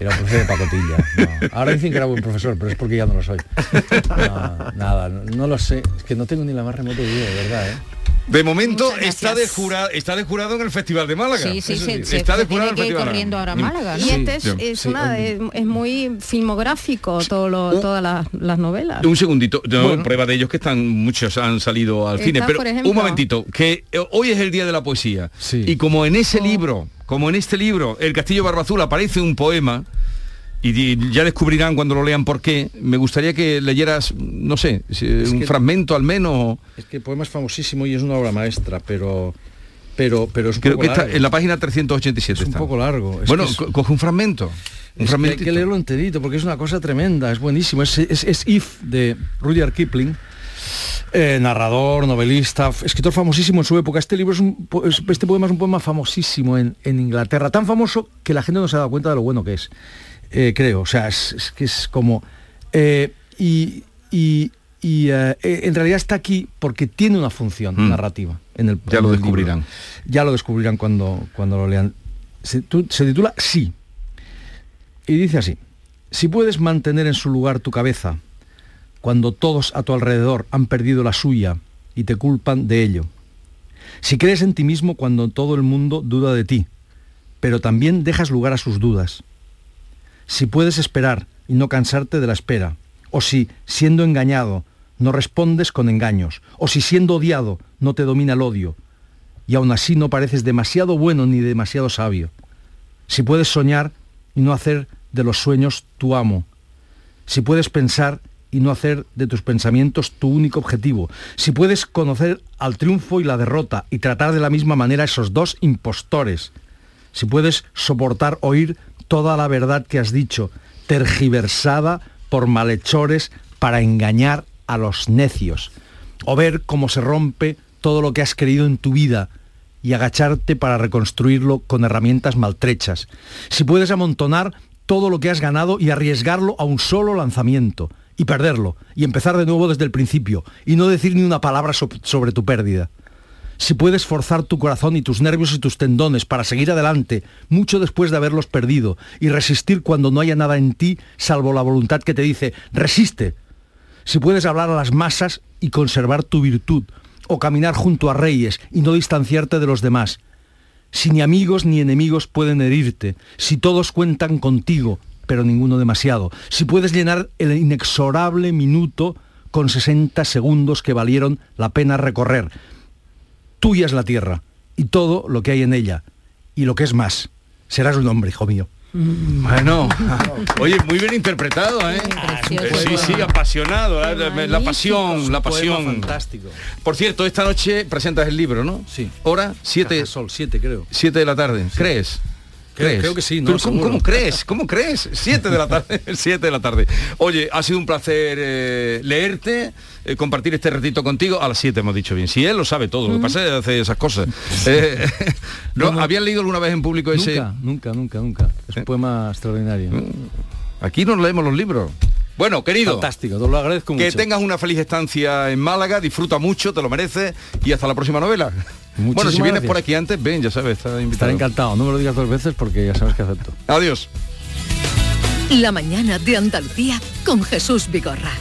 Era un profe de pacotilla. no. Ahora dicen que era buen profesor, pero es porque ya no lo soy. No, nada, no, no lo sé. Es que no tengo ni la más remota idea, de verdad, ¿eh? De momento está de, jurado, está de jurado en el Festival de Málaga. Sí, sí, Eso se, se- está se de jurado tiene en el que Festival de corriendo ahora a Málaga. Y este es, sí, es sí, una, oye. es, es muy filmográfico todo lo- Un- todas las, las novelas. Un segundito, no, Bueno. prueba de ellos que están muchos han salido al Está, cine, pero ejemplo- un momentito, que eh, hoy es el día de la poesía Sí. y como en Oh. ese libro, como en este libro, El Castillo Barba Azul aparece un poema y ya descubrirán cuando lo lean por qué, me gustaría que leyeras, no sé, si- un que- fragmento al menos. Es que el poema es famosísimo y es una obra maestra, pero pero, pero es un Creo poco que está largo. en la página 387 Es un está. poco largo. Es bueno, es- coge un fragmento. Un Es que hay que leerlo enterito porque es una cosa tremenda, es buenísimo. Es, es- es If de Rudyard Kipling, eh, narrador, novelista, escritor famosísimo en su época. Este libro es un, es- este poema es un poema famosísimo en, en Inglaterra, tan famoso que la gente no se ha dado cuenta de lo bueno que es. Eh, creo, o sea, es, es que es como... eh, y y- y, eh, en realidad está aquí porque tiene una función Mm. narrativa. En el, Ya en lo el descubrirán. libro. Ya lo descubrirán cuando, cuando lo lean. Se, se titula Sí. Y dice así, si puedes mantener en su lugar tu cabeza cuando todos a tu alrededor han perdido la suya y te culpan de ello. Si crees en ti mismo cuando todo el mundo duda de ti, pero también dejas lugar a sus dudas. Si puedes esperar y no cansarte de la espera, o si, siendo engañado, no respondes con engaños, o si siendo odiado no te domina el odio, y aún así no pareces demasiado bueno ni demasiado sabio. Si puedes soñar y no hacer de los sueños tu amo. Si puedes pensar y no hacer de tus pensamientos tu único objetivo. Si puedes conocer al triunfo y la derrota y tratar de la misma manera a esos dos impostores. Si puedes soportar oír toda la verdad que has dicho, tergiversada por malhechores para engañar a los necios. O ver cómo se rompe todo lo que has creído en tu vida y agacharte para reconstruirlo con herramientas maltrechas. Si puedes amontonar todo lo que has ganado y arriesgarlo a un solo lanzamiento y perderlo y empezar de nuevo desde el principio y no decir ni una palabra so- sobre tu pérdida. Si puedes forzar tu corazón y tus nervios y tus tendones para seguir adelante mucho después de haberlos perdido y resistir cuando no haya nada en ti salvo la voluntad que te dice, resiste. Si puedes hablar a las masas y conservar tu virtud o caminar junto a reyes y no distanciarte de los demás. Si ni amigos ni enemigos pueden herirte, si todos cuentan contigo, pero ninguno demasiado, si puedes llenar el inexorable minuto con 60 segundos que valieron la pena recorrer. Tuya es la tierra y todo lo que hay en ella. Y lo que es más, serás un hombre, hijo mío. Bueno, <laughs> oye, muy bien interpretado, ¿eh? Sí, sí, apasionado, la, la- pasión, la pasión. fantástico. Por cierto, esta noche presentas el libro, ¿no? Sí. Hora 7 Caja Sol, siete, creo. siete de la tarde. ¿Crees? ¿Crees? creo que sí, no, ¿Tú ¿Cómo, crees? ¿Cómo crees? 7 de la tarde, <laughs> 7 de la tarde. Oye, ha sido un placer eh, leerte, eh, compartir este ratito contigo. A las 7 hemos dicho bien. Si él lo sabe todo, lo que pasa es que hace esas cosas. Eh, <laughs> ¿no? No, no. ¿Habían leído alguna vez en público ese? Nunca, nunca, nunca, nunca. Es un poema extraordinario. Aquí nos leemos los libros. Bueno, querido. Fantástico, te lo agradezco Que mucho. tengas una feliz estancia en Málaga, disfruta mucho, te lo mereces y hasta la próxima novela. Bueno, si vienes gracias. por aquí antes, ven, ya sabes, está invitado. Estaré encantado. No me lo digas dos veces porque ya sabes que acepto. Adiós. La mañana de Andalucía con Jesús Vigorra.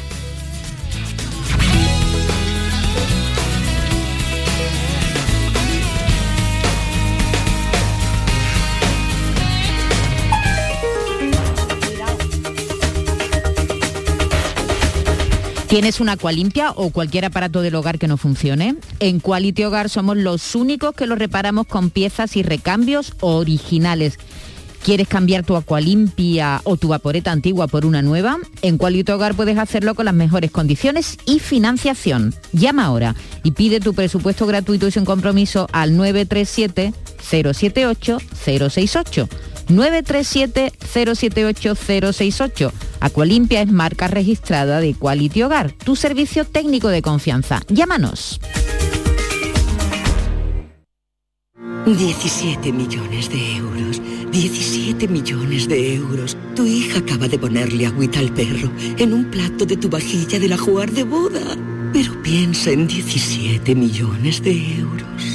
¿Tienes una Aqualimpia o cualquier aparato del hogar que no funcione? En Quality Hogar somos los únicos que lo reparamos con piezas y recambios originales. ¿Quieres cambiar tu Aqualimpia o tu vaporeta antigua por una nueva? En Quality Hogar puedes hacerlo con las mejores condiciones y financiación. Llama ahora y pide tu presupuesto gratuito y sin compromiso al 937 078 068. 937-078-068. Aqualimpia es marca registrada de Quality Hogar, tu servicio técnico de confianza. Llámanos. 17 millones de euros. 17 millones de euros. Tu hija acaba de ponerle agüita al perro en un plato de tu vajilla del ajuar de boda. Pero piensa en 17 millones de euros.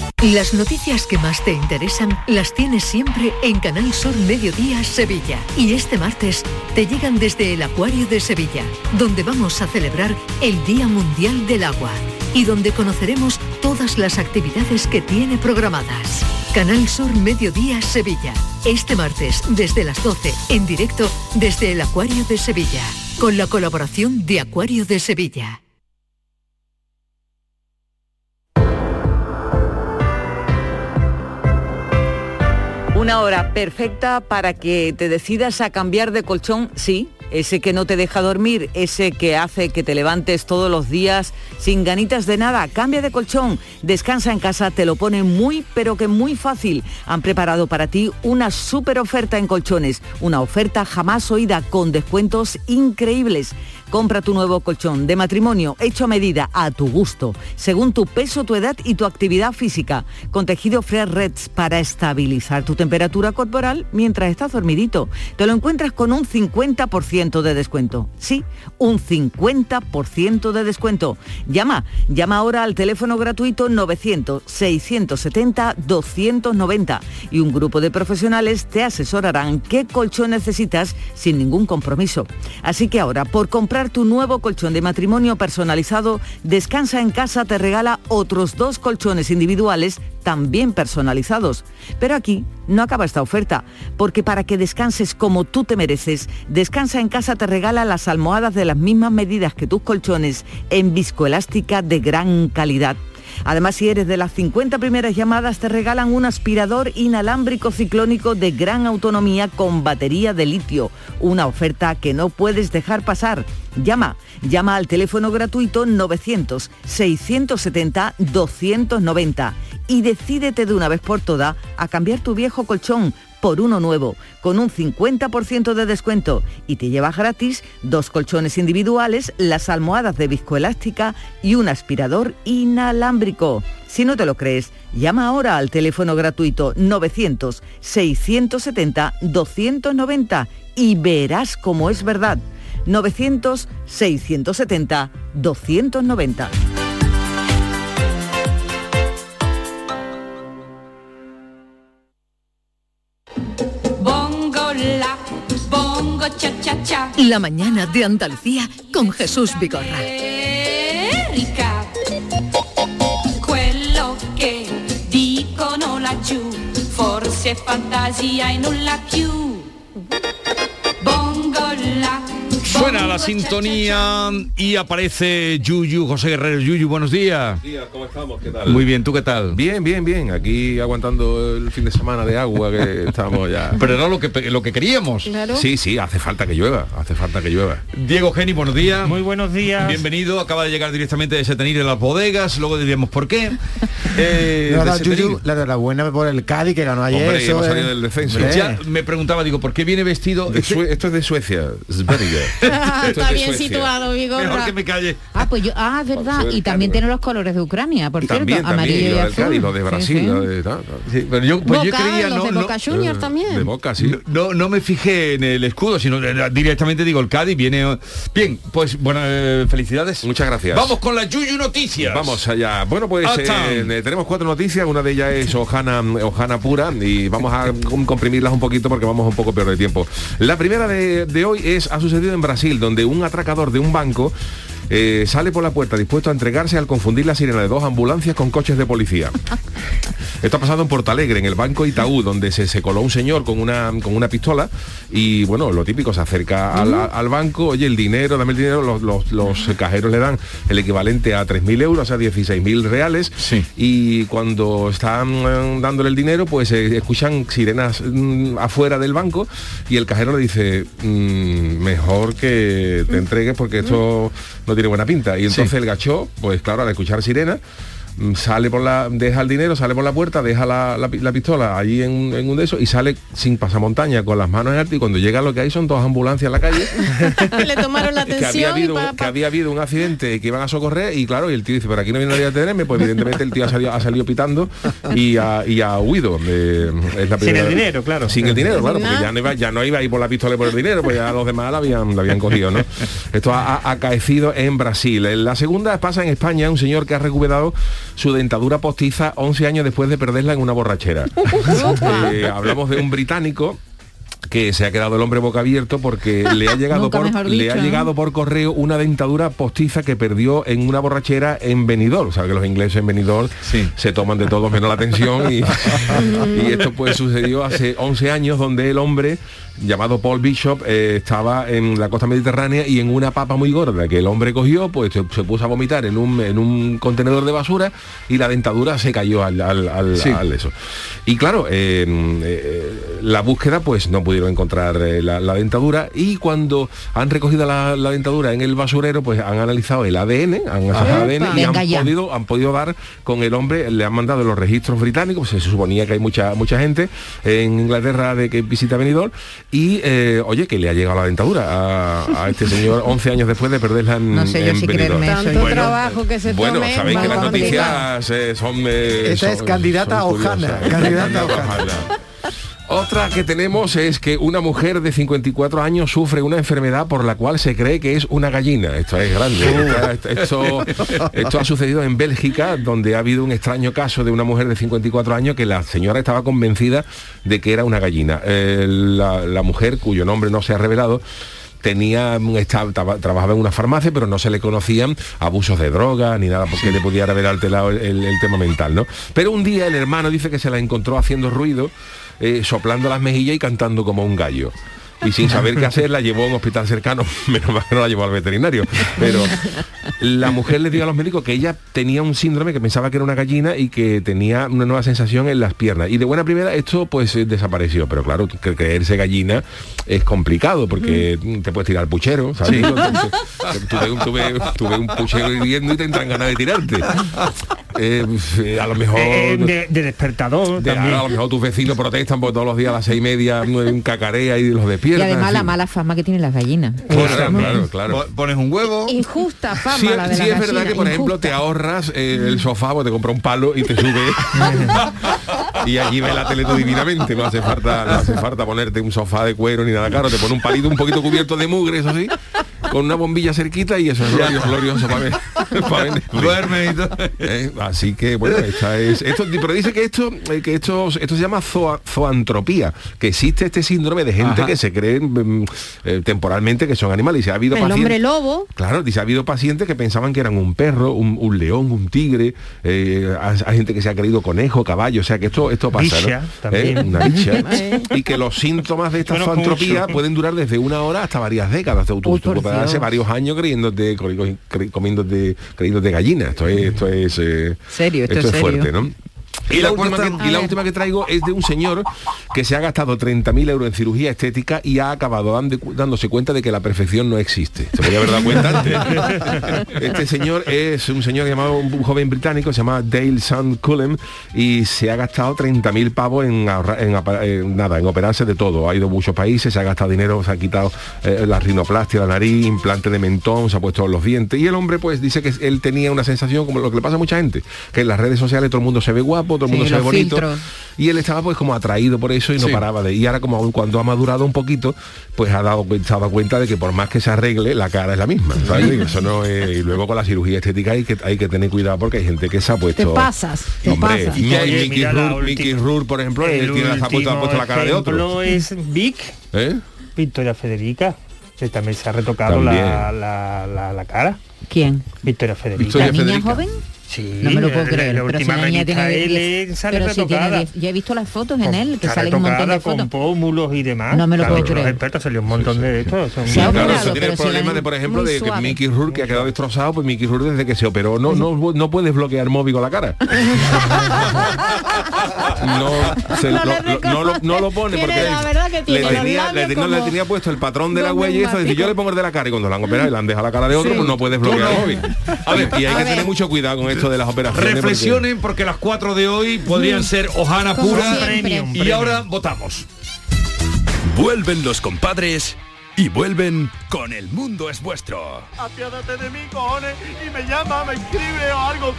Las noticias que más te interesan las tienes siempre en Canal Sur Mediodía Sevilla. Y este martes te llegan desde el Acuario de Sevilla, donde vamos a celebrar el Día Mundial del Agua y donde conoceremos todas las actividades que tiene programadas. Canal Sur Mediodía Sevilla. Este martes desde las 12 en directo desde el Acuario de Sevilla, con la colaboración de Acuario de Sevilla. Una hora perfecta para que te decidas a cambiar de colchón, sí, ese que no te deja dormir, ese que hace que te levantes todos los días sin ganitas de nada. Cambia de colchón, descansa en casa, te lo pone muy, pero que muy fácil. Han preparado para ti una súper oferta en colchones, una oferta jamás oída con descuentos increíbles. Compra tu nuevo colchón de matrimonio hecho a medida, a tu gusto, según tu peso, tu edad y tu actividad física, con tejido Fresh Reds para estabilizar tu temperatura corporal mientras estás dormidito. Te lo encuentras con un 50% de descuento. Sí, un 50% de descuento. Llama, llama ahora al teléfono gratuito 900-670-290 y un grupo de profesionales te asesorarán qué colchón necesitas sin ningún compromiso. Así que ahora, por comprar tu nuevo colchón de matrimonio personalizado, Descansa en casa te regala otros dos colchones individuales también personalizados. Pero aquí no acaba esta oferta, porque para que descanses como tú te mereces, Descansa en casa te regala las almohadas de las mismas medidas que tus colchones en viscoelástica de gran calidad. Además, si eres de las 50 primeras llamadas, te regalan un aspirador inalámbrico ciclónico de gran autonomía con batería de litio. Una oferta que no puedes dejar pasar. Llama, llama al teléfono gratuito 900-670-290 y decídete de una vez por todas a cambiar tu viejo colchón por uno nuevo, con un 50% de descuento y te llevas gratis dos colchones individuales, las almohadas de viscoelástica y un aspirador inalámbrico. Si no te lo crees, llama ahora al teléfono gratuito 900-670-290 y verás cómo es verdad. 900-670-290. Cha cha cha. La mañana de Andalucía con Jesús Vigorra. Erika, quello che dicono laggiù, forse fantasia e nulla più. Bongo la, Suena la sintonía y aparece Yuyu, José Guerrero. Yuyu, buenos días. días, ¿cómo estamos? ¿Qué tal? Muy bien, ¿tú qué tal? Bien, bien, bien. Aquí aguantando el fin de semana de agua que <laughs> estamos ya. Pero era lo que, lo que queríamos. Sí, sí, hace falta que llueva, hace falta que llueva. Diego Geni, buenos días. Muy buenos días. Bienvenido, acaba de llegar directamente de Setenir en las bodegas, luego diríamos por qué. <laughs> Eh, de. Yuyu la enhorabuena por el Cádiz que ganó ayer. Hombre, eso hemos salido del descenso. Hombre. Ya me preguntaba, digo, ¿por qué viene vestido? De Este- esto es de Suecia, Sverige. <laughs> <laughs> Está bien situado, Vigorra. Mejor que me calle. Ah, pues yo, ah, es verdad. Y también tiene los colores de Ucrania, por cierto, también, amarillo y y lo del azul. Cádiz, lo de Brasil, pero yo, pues yo Boca, creía, los no, de no, Boca Juniors De boca, sí. no, no me fijé en el escudo, sino eh, directamente digo el Cádiz viene. Bien, pues bueno, eh, felicidades. Muchas gracias. Vamos con la Yuyu Noticias. Vamos allá. Bueno, pues eh, eh, tenemos cuatro noticias. Una de ellas es Ojana, Ojana pura y vamos a com- comprimirlas un poquito porque vamos un poco peor de tiempo. La primera de, de hoy es ha sucedido en Brasil, donde un atracador de un banco eh, sale por la puerta dispuesto a entregarse al confundir la sirena de dos ambulancias con coches de policía. <laughs> Esto ha pasado en Portalegre, en el banco Itaú, donde se, se coló un señor con una, con una pistola y, bueno, lo típico, se acerca al, al banco, oye, el dinero, dame el dinero, los, los- los cajeros le dan el equivalente a 3.000 euros, o sea, 16.000 reales, y cuando están eh, dándole el dinero, pues eh, escuchan sirenas mm, afuera del banco y el cajero le dice, "Mm, mejor que te entregues porque esto no tiene buena pinta. Y entonces el gachó, pues claro, al escuchar sirena, sale por la deja el dinero sale por la puerta deja la, la pi- la pistola allí en, en un de esos y sale sin pasamontaña con las manos en alto y cuando llega lo que hay son dos ambulancias en la calle. <laughs> Le tomaron la <laughs> que había, atención y habido, pa- que había habido un accidente que iban a socorrer y claro y el tío dice pero aquí no viene nadie a detenerme pues evidentemente el tío ha salido, ha salido pitando y ha, y ha huido Eh, es la Sin el dinero, claro. sin el dinero claro porque ya no iba ya no iba a ir por la pistola y por el dinero pues ya los demás la habían, la habían cogido ¿no? esto ha, ha acaecido en Brasil. La segunda pasa en España un señor que ha recuperado su dentadura postiza 11 años después de perderla en una borrachera <laughs> Eh, hablamos de un británico que se ha quedado el hombre boca abierto porque <laughs> le ha llegado por le ha ¿no? llegado por correo una dentadura postiza que perdió en una borrachera en Benidorm. O sea que los ingleses en Benidorm se toman de todo menos la atención y, <laughs> y esto pues sucedió hace 11 años donde el hombre llamado Paul Bishop eh, estaba en la costa mediterránea y en una papa muy gorda que el hombre cogió pues se, se puso a vomitar en un, en un contenedor de basura y la dentadura se cayó al, al- al- Sí. al eso y claro eh, eh, la búsqueda pues no pudieron encontrar eh, la, la dentadura y cuando han recogido la, la dentadura en el basurero pues han analizado el ADN han analizado el ADN y han ya. podido, han podido dar con el hombre le han mandado los registros británicos se suponía que hay mucha mucha gente en Inglaterra de que visita Benidorm y eh, oye que le ha llegado la dentadura a, a este señor <laughs> 11 años después de perderla en, No sé yo en si Benidorm. creerme eso. Tanto trabajo que se Bueno, tome, sabéis que las vamos, noticias eh, son... eh, Esta es son- candidata son a Ojana, curiosas. candidata a Ojana. Otra que tenemos es que una mujer de 54 años sufre una enfermedad por la cual se cree que es una gallina. Esto es grande. Esto, esto ha sucedido en Bélgica, donde ha habido un extraño caso de una mujer de 54 años que la señora estaba convencida de que era una gallina. Eh, la, la mujer, cuyo nombre no se ha revelado, tenía estaba- traba- trabajaba en una farmacia pero no se le conocían abusos de droga ni nada porque le pudiera haber alterado el, el- el tema mental no pero un día el hermano dice que se la encontró haciendo ruido eh, soplando las mejillas y cantando como un gallo y sin saber qué hacer la llevó a un hospital cercano, <laughs> menos mal que no la llevó al veterinario. Pero la mujer le dijo a los médicos que ella tenía un síndrome que pensaba que era una gallina y que tenía una nueva sensación en las piernas. Y de buena primera esto pues eh, desapareció. Pero claro, que creerse gallina es complicado porque te puedes tirar puchero, ¿sabes? Sí. Tú ves un puchero hirviendo y te entran ganas de tirarte. Eh, eh, a lo mejor... Eh, de, de despertador de- también. a lo mejor tus vecinos protestan porque todos los días a las seis y media un cacarea y los Y despiertan. además en la mala fama que tienen las gallinas. Claro, claro, claro. Pones un huevo. Injusta fama Sí, la de sí la es verdad que por ejemplo te ahorras eh, el sofá, pues te compra un palo y te sube <laughs> y allí ve la tele tú divinamente, no hace falta, no hace falta ponerte un sofá de cuero ni nada caro, te pone un palito un poquito cubierto de mugre, eso sí, con una bombilla cerquita y eso es glorioso, glorioso para ver. <laughs> para ver Netflix. Duerme y todo. Eh, así que bueno, esta es esto, pero dice que esto eh, que esto, esto se llama zoa- zoantropía, que existe este síndrome de gente Ajá. que se cree mm, eh, temporalmente que son animales y se ha habido El pacientes- hombre lobo. Claro, dice, ha habido pacientes que pensaban que eran un perro, un, un león, un tigre, eh, hay, gente que se ha creído conejo, caballo, o sea que esto, esto pasa, Bicha, ¿no? también. ¿Eh? Una bicha. <laughs> Y que los síntomas de esta Conozco zoantropía mucho. pueden durar desde una hora hasta varias décadas. Tú, tú- Uy, tú hace varios años creyéndote, cre- cre- comiéndote, creyéndote gallina. Esto es, esto es, eh, Serio, esto esto es es serio. fuerte, ¿no? Y la, última que, y la última que traigo es de un señor que se ha gastado 30.000 euros en cirugía estética y ha acabado dando- dándose cuenta de que la perfección no existe. Se podría haber dado cuenta antes. <laughs> Este señor es un señor llamado un joven británico, se llama Dale Sand Cullen y se ha gastado 30.000 pavos en nada, en operarse de todo. Ha ido a muchos países, se ha gastado dinero, se ha quitado eh, la rinoplastia, la nariz, implante de mentón, se ha puesto los dientes. Y el hombre pues dice que él tenía una sensación como lo que le pasa a mucha gente, que en las redes sociales todo el mundo se ve guapo, todo el Sí, mundo se ve los bonito. filtros. Y él estaba pues como atraído por eso y no Sí. paraba de. Y ahora como aún cuando ha madurado un poquito, pues ha dado, se ha dado cuenta de que por más que se arregle, la cara es la misma. ¿sabes? Y eso no es- y luego con la cirugía estética hay que, hay que tener cuidado porque hay gente que se ha puesto. Te pasas, te Hombre, pasas. Mi- Oye, Mickey, Rourke, Mickey Rourke, por ejemplo, él tiene, se ha puesto, ha puesto la cara de otro. es Vic, ¿Eh? Victoria Federica, que también se ha retocado la, la, la- la cara. ¿Quién? Victoria Federica. Victoria ¿La niña Federica. joven? Sí, No me lo puedo la- creer. La pero si última la niña tiene L 10 sale pero si tiene retocada. 10 Yo he visto las fotos en él, que salen un montón de fotos. con pómulos y demás. No me lo Claro, puedo los creer. expertos salió un montón de esto. son- Claro, operado, eso tiene el la problema de, por ejemplo, de que. Mickey Rourke que ha quedado destrozado, pues Mickey Rourke desde que se operó no, no, no puedes bloquear móvil con la cara. <laughs> No, se- No lo- le lo- no lo, no lo pone porque la que le, tiene los tenía, le, tenía- le como- tenía puesto el patrón de la huella y eso, decir, yo le pongo el de la cara y cuando la han operado y le han dejado la cara de otro, Sí. pues no puedes bloquear el móvil. A ver, y hay A que ver. tener mucho cuidado con esto de las operaciones. Reflexionen porque las cuatro de hoy podrían ser hojana pura. Premium, y premium. ahora votamos. Vuelven los compadres y vuelven con El Mundo es Vuestro. Apiádate de mí, cojones, y me llama, me escribe o algo.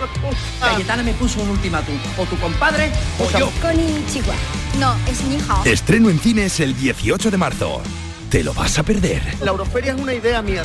Cayetana me puso un ultimátum. O tu compadre o yo. Konnichiwa. No, es mi hija. Estreno en cines el 18 de marzo. ¿Te lo vas a perder? La Euroferia es una idea mía.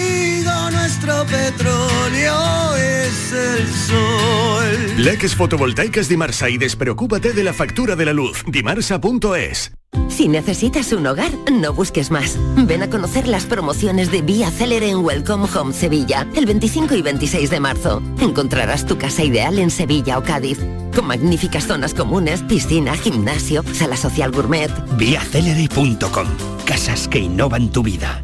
nuestro petróleo es el sol. Leques fotovoltaicas Dimarsa y despreocúpate de la factura de la luz. Dimarsa.es. Si necesitas un hogar, no busques más. Ven a conocer las promociones de Vía Célere en Welcome Home Sevilla, el 25 y 26 de marzo. Encontrarás tu casa ideal en Sevilla o Cádiz, con magníficas zonas comunes, piscina, gimnasio, sala social gourmet. Viacelere.com. Casas que innovan tu vida.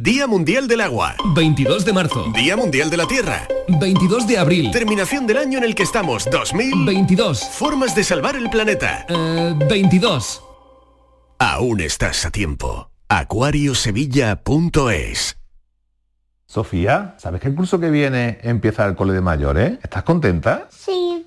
Día Mundial del Agua. 22 de marzo. Día Mundial de la Tierra. 22 de abril. Terminación del año en el que estamos. 2022. Formas de salvar el planeta. 22. Aún estás a tiempo. Acuariosevilla.es Sofía, ¿sabes que el curso que viene empieza el cole de mayores? ¿Estás contenta? Sí,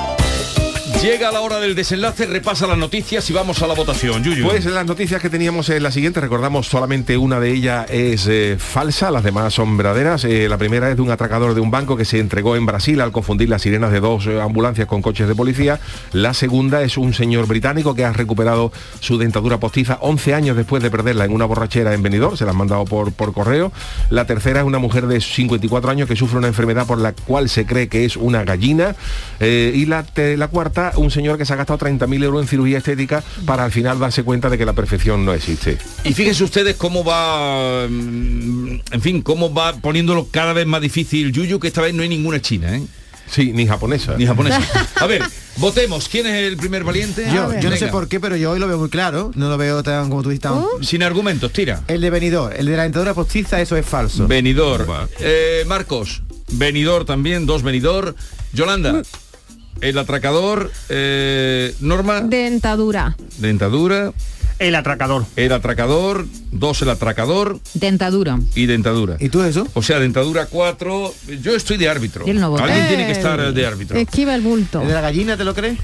Llega la hora del desenlace, repasa las noticias y vamos a la votación. Pues las noticias que teníamos en la siguiente, recordamos solamente una de ellas es eh, falsa, las demás son verdaderas. Eh, la primera es de un atracador de un banco que se entregó en Brasil al confundir las sirenas de dos eh, ambulancias con coches de policía. La segunda es un señor británico que ha recuperado su dentadura postiza 11 años después de perderla en una borrachera en Benidorm, se la han mandado por, por correo. La tercera es una mujer de 54 años que sufre una enfermedad por la cual se cree que es una gallina. Y la, la cuarta, un señor que se ha gastado 30.000 euros en cirugía estética para al final darse cuenta de que la perfección no existe. Y fíjense ustedes cómo va, mm, en fin, cómo va poniéndolo cada vez más difícil Yuyu, que esta vez no hay ninguna china, ¿eh? Sí, ni japonesa. Ni japonesa. <laughs> A ver, votemos. ¿Quién es el primer valiente? Yo, yo no sé por qué, pero yo hoy lo veo muy claro. No lo veo tan como tú dices. tan- Sin argumentos, tira. El de venidor, el de la dentadura postiza, eso es falso. Venidor. Eh, Marcos, venidor también, dos venidor. Yolanda, el atracador, eh, Norma, Dentadura. dentadura. El atracador. El atracador, dos el atracador Dentadura. y dentadura. ¿Y tú eso? O sea, dentadura cuatro. Yo estoy de árbitro. Y él no. Alguien tiene que estar de árbitro. Esquiva el bulto. ¿El de la gallina te lo crees?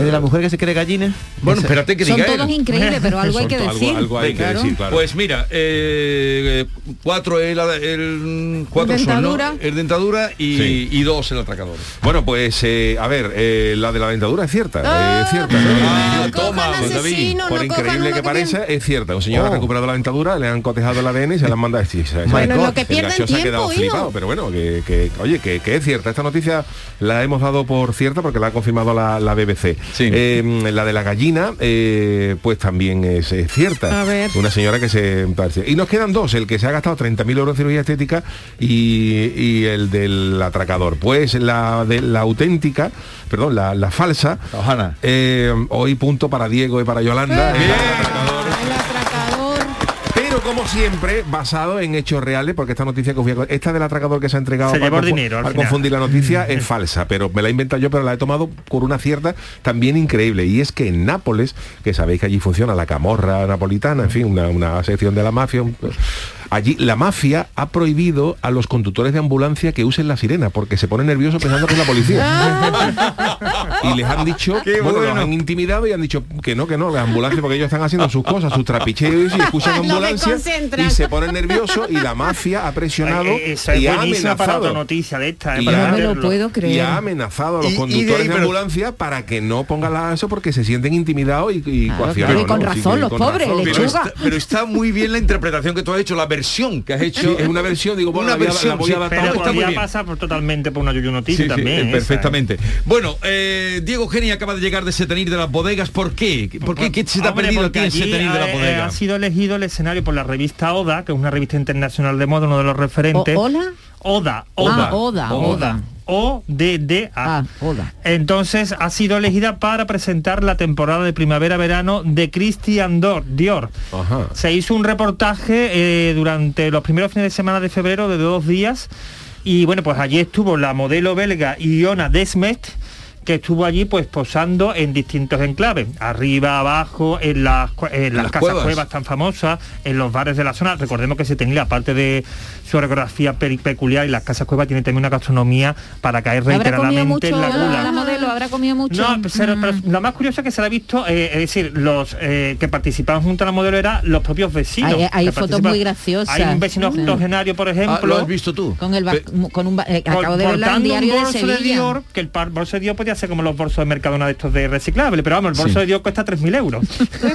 ¿El de la mujer que se cree gallina? Bueno, espérate que Son diga todos él. increíbles, pero algo hay que to- algo- decir. algo hay que decir, claro. Pues mira, eh, cuatro el, el cuatro son, ¿no? Dentadura. el dentadura y, Sí. y dos el atracador. Bueno, pues eh, a ver, eh, la de la dentadura es cierta, Ah, eh, es cierta. ¿no? Ah, no toma, pues, David, asesino, Por increíble que parezca, es cierta. Un señor ha Oh. recuperado la dentadura, le han cotejado el ADN y se la han mandado. Bueno, lo que pierden gaseoso ha quedado tiempo, flipado, pero bueno, que, que- oye, que, que es cierta. Esta noticia la hemos dado por cierta porque la ha confirmado la, la BBC. Sí. Eh, la de la gallina, eh, pues también es, es cierta. A ver. Una señora que se... Y nos quedan dos, el que se ha gastado 30.000 euros en cirugía estética y, y el del atracador. Pues la de la auténtica, perdón, la, la falsa, Ojana. eh, hoy punto para Diego y para Yolanda. El atracador. Siempre, basado en hechos reales, porque esta noticia que os voy a esta del atracador que se ha entregado Se para, confu- dinero al para confundir la noticia es falsa, pero me la he inventado yo, pero la he tomado con una cierta también increíble. Y es que en Nápoles, que sabéis que allí funciona la camorra napolitana, en fin, una, una sección de la mafia. un- Allí la mafia ha prohibido a los conductores de ambulancia que usen la sirena porque se ponen nerviosos pensando que es la policía. <laughs> y les han dicho, Qué bueno, bueno. los han intimidado y han dicho que no, que no, las ambulancias porque ellos están haciendo sus cosas, sus trapicheos y escuchan <laughs> No me ambulancia concentran. y se ponen nerviosos y la mafia ha presionado <laughs> Eh, es y ha amenazado noticia de esta. eh, Y para No me lo puedo y creer. ha amenazado a los Y- y de conductores ahí, de, pero- ambulancia para que no pongan la eso porque se sienten intimidados y, y Claro, y con razón, los pobres, Pero está, pero está muy bien la interpretación que tú has hecho, la versión que has hecho. Sí, es una versión, digo, bueno, Una la voy a- versión, la voy sí, a adaptar pero podría bien. pasar por, totalmente por una yuyu noticia Sí, sí, también. eh, esa, ¿eh? perfectamente. Bueno, eh, Diego Geni acaba de llegar de Setenir de las bodegas. ¿Por qué? ¿Por qué? ¿Qué se te ha Hombre, perdido en Setenir de las eh, bodegas? Ha sido elegido el escenario por la revista Oda, que es una revista internacional de moda, uno de los referentes. O- ¿Hola? Oda, Ah, Oda. Oda, Oda. O D D A. Ah, Oda. Entonces ha sido elegida para presentar la temporada de primavera-verano de Christian Dior. Dior. Ajá. Se hizo un reportaje eh, durante los primeros fines de semana de febrero de dos días y bueno, pues allí estuvo la modelo belga Iona Desmet que estuvo allí pues posando en distintos enclaves, arriba, abajo, en las, cue- en las, las casas cuevas. cuevas. tan famosas, en los bares de la zona. Recordemos que se tenía, aparte de su orografía peculiar, y las casas cuevas tienen también una gastronomía para caer ¿Habrá comido reiteradamente mucho en la la, gula. la modelo? ¿Habrá comido mucho? No, pero, pero Mm. lo más curioso es que se la ha visto, eh, es decir, los eh, que participaban junto a la modelo eran los propios vecinos. Hay- fotos muy graciosas. Hay un vecino Sí. octogenario, por Ah, ejemplo. ¿Lo has visto tú? Con el con un eh, acabo de verla en portando diario un de bolso Sevilla. Dior, que el bolso de Dior podía ser como los bolsos de Mercadona de estos de reciclable, pero vamos, el bolso Sí. de Dior cuesta 3.000 euros.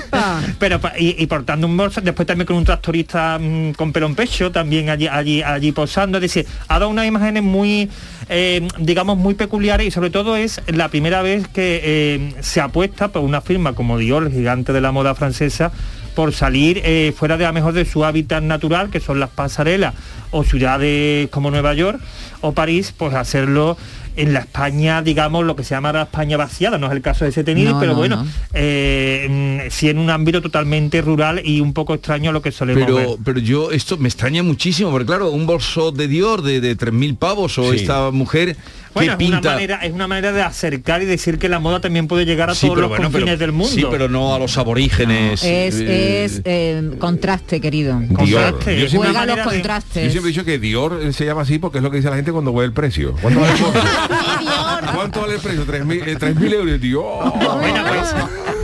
<laughs> pero y, y portando un bolso, después también con un tractorista mm, con pelo en pecho, también allí, allí, allí posando, es decir, ha dado unas imágenes muy, eh, digamos, muy peculiares y sobre todo es la primera vez que eh, se apuesta por una firma como Dior, el gigante de la moda francesa, por salir eh, fuera de a lo mejor de su hábitat natural, que son las pasarelas o ciudades como Nueva York o París, pues hacerlo en la España, digamos, lo que se llama la España vaciada, no es el caso de Setenil, No, pero no, bueno, no. eh, mm, sí en un ámbito totalmente rural y un poco extraño a lo que solemos ver. Pero, pero yo, esto me extraña muchísimo, porque claro, un bolso de Dior de, de 3.000 pavos o Sí. esta mujer Bueno, es una, manera, es una manera de acercar y decir que la moda también puede llegar a Sí, todos los bueno, confines pero- del mundo. Sí, pero no a los aborígenes. Es, eh, es eh, contraste, querido. Contraste. Yo siempre, Juega los de- contrastes. yo siempre he dicho que Dior se llama así porque es lo que dice la gente cuando ve el precio. ¿Cuánto vale el? ¿Cuánto vale el precio? 3.000 eh, 3.000 euros, tío. Bueno, pues,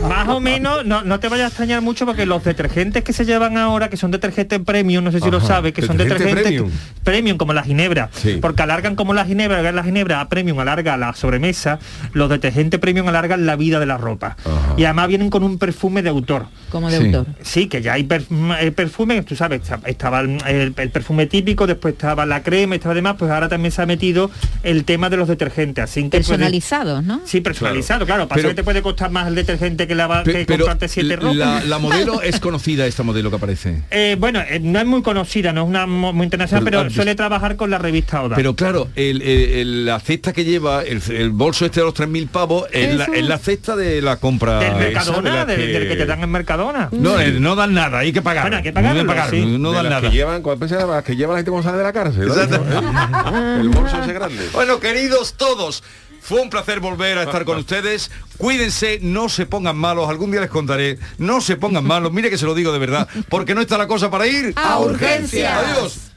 más o menos, no, no te vayas a extrañar mucho porque los detergentes que se llevan ahora, que son detergentes premium, no sé si lo sabes, que son detergente detergentes premium. premium. como la ginebra, Sí. porque alargan como la ginebra, alargan la ginebra a premium, alarga la sobremesa, los detergentes premium alargan la vida de la ropa. Y además vienen con un perfume de autor. Como de Sí. autor. Sí, que ya hay per- el perfume, tú sabes, esta- estaba el, el- el perfume típico, después estaba la crema, estaba demás, pues ahora también se ha metido el tema de los detergentes, así que Personalizados, ¿no? Sí, personalizado, claro. Pasa Pero- que te puede costar más el detergente que, Pe- que pero comprarte siete ropas. la, la modelo <laughs> es conocida, esta modelo que aparece. Eh, bueno, eh, no es muy conocida, no es una muy internacional, Pero, pero, ah, suele trabajar con la revista Oda. Pero claro, el, el- el- la cesta que lleva, el, el bolso este de los 3.000 pavos, es la, es la cesta de la compra. del esa, Mercadona, de la del, del que te dan en Mercadona. No, eh, no dan nada, hay que pagar. Bueno, hay que no, hay pagarlo, que pagar, sí. no De dan las nada. Que llevan, ¿cuál es la que lleva la gente cuando sale de la cárcel? <laughs> El bolso ese grande. Bueno, queridos todos, fue un placer volver a estar con <laughs> ustedes. Cuídense, no se pongan malos, algún día les contaré, no se pongan malos, mire que se lo digo de verdad, porque no está la cosa para ir A urgencias. Adiós.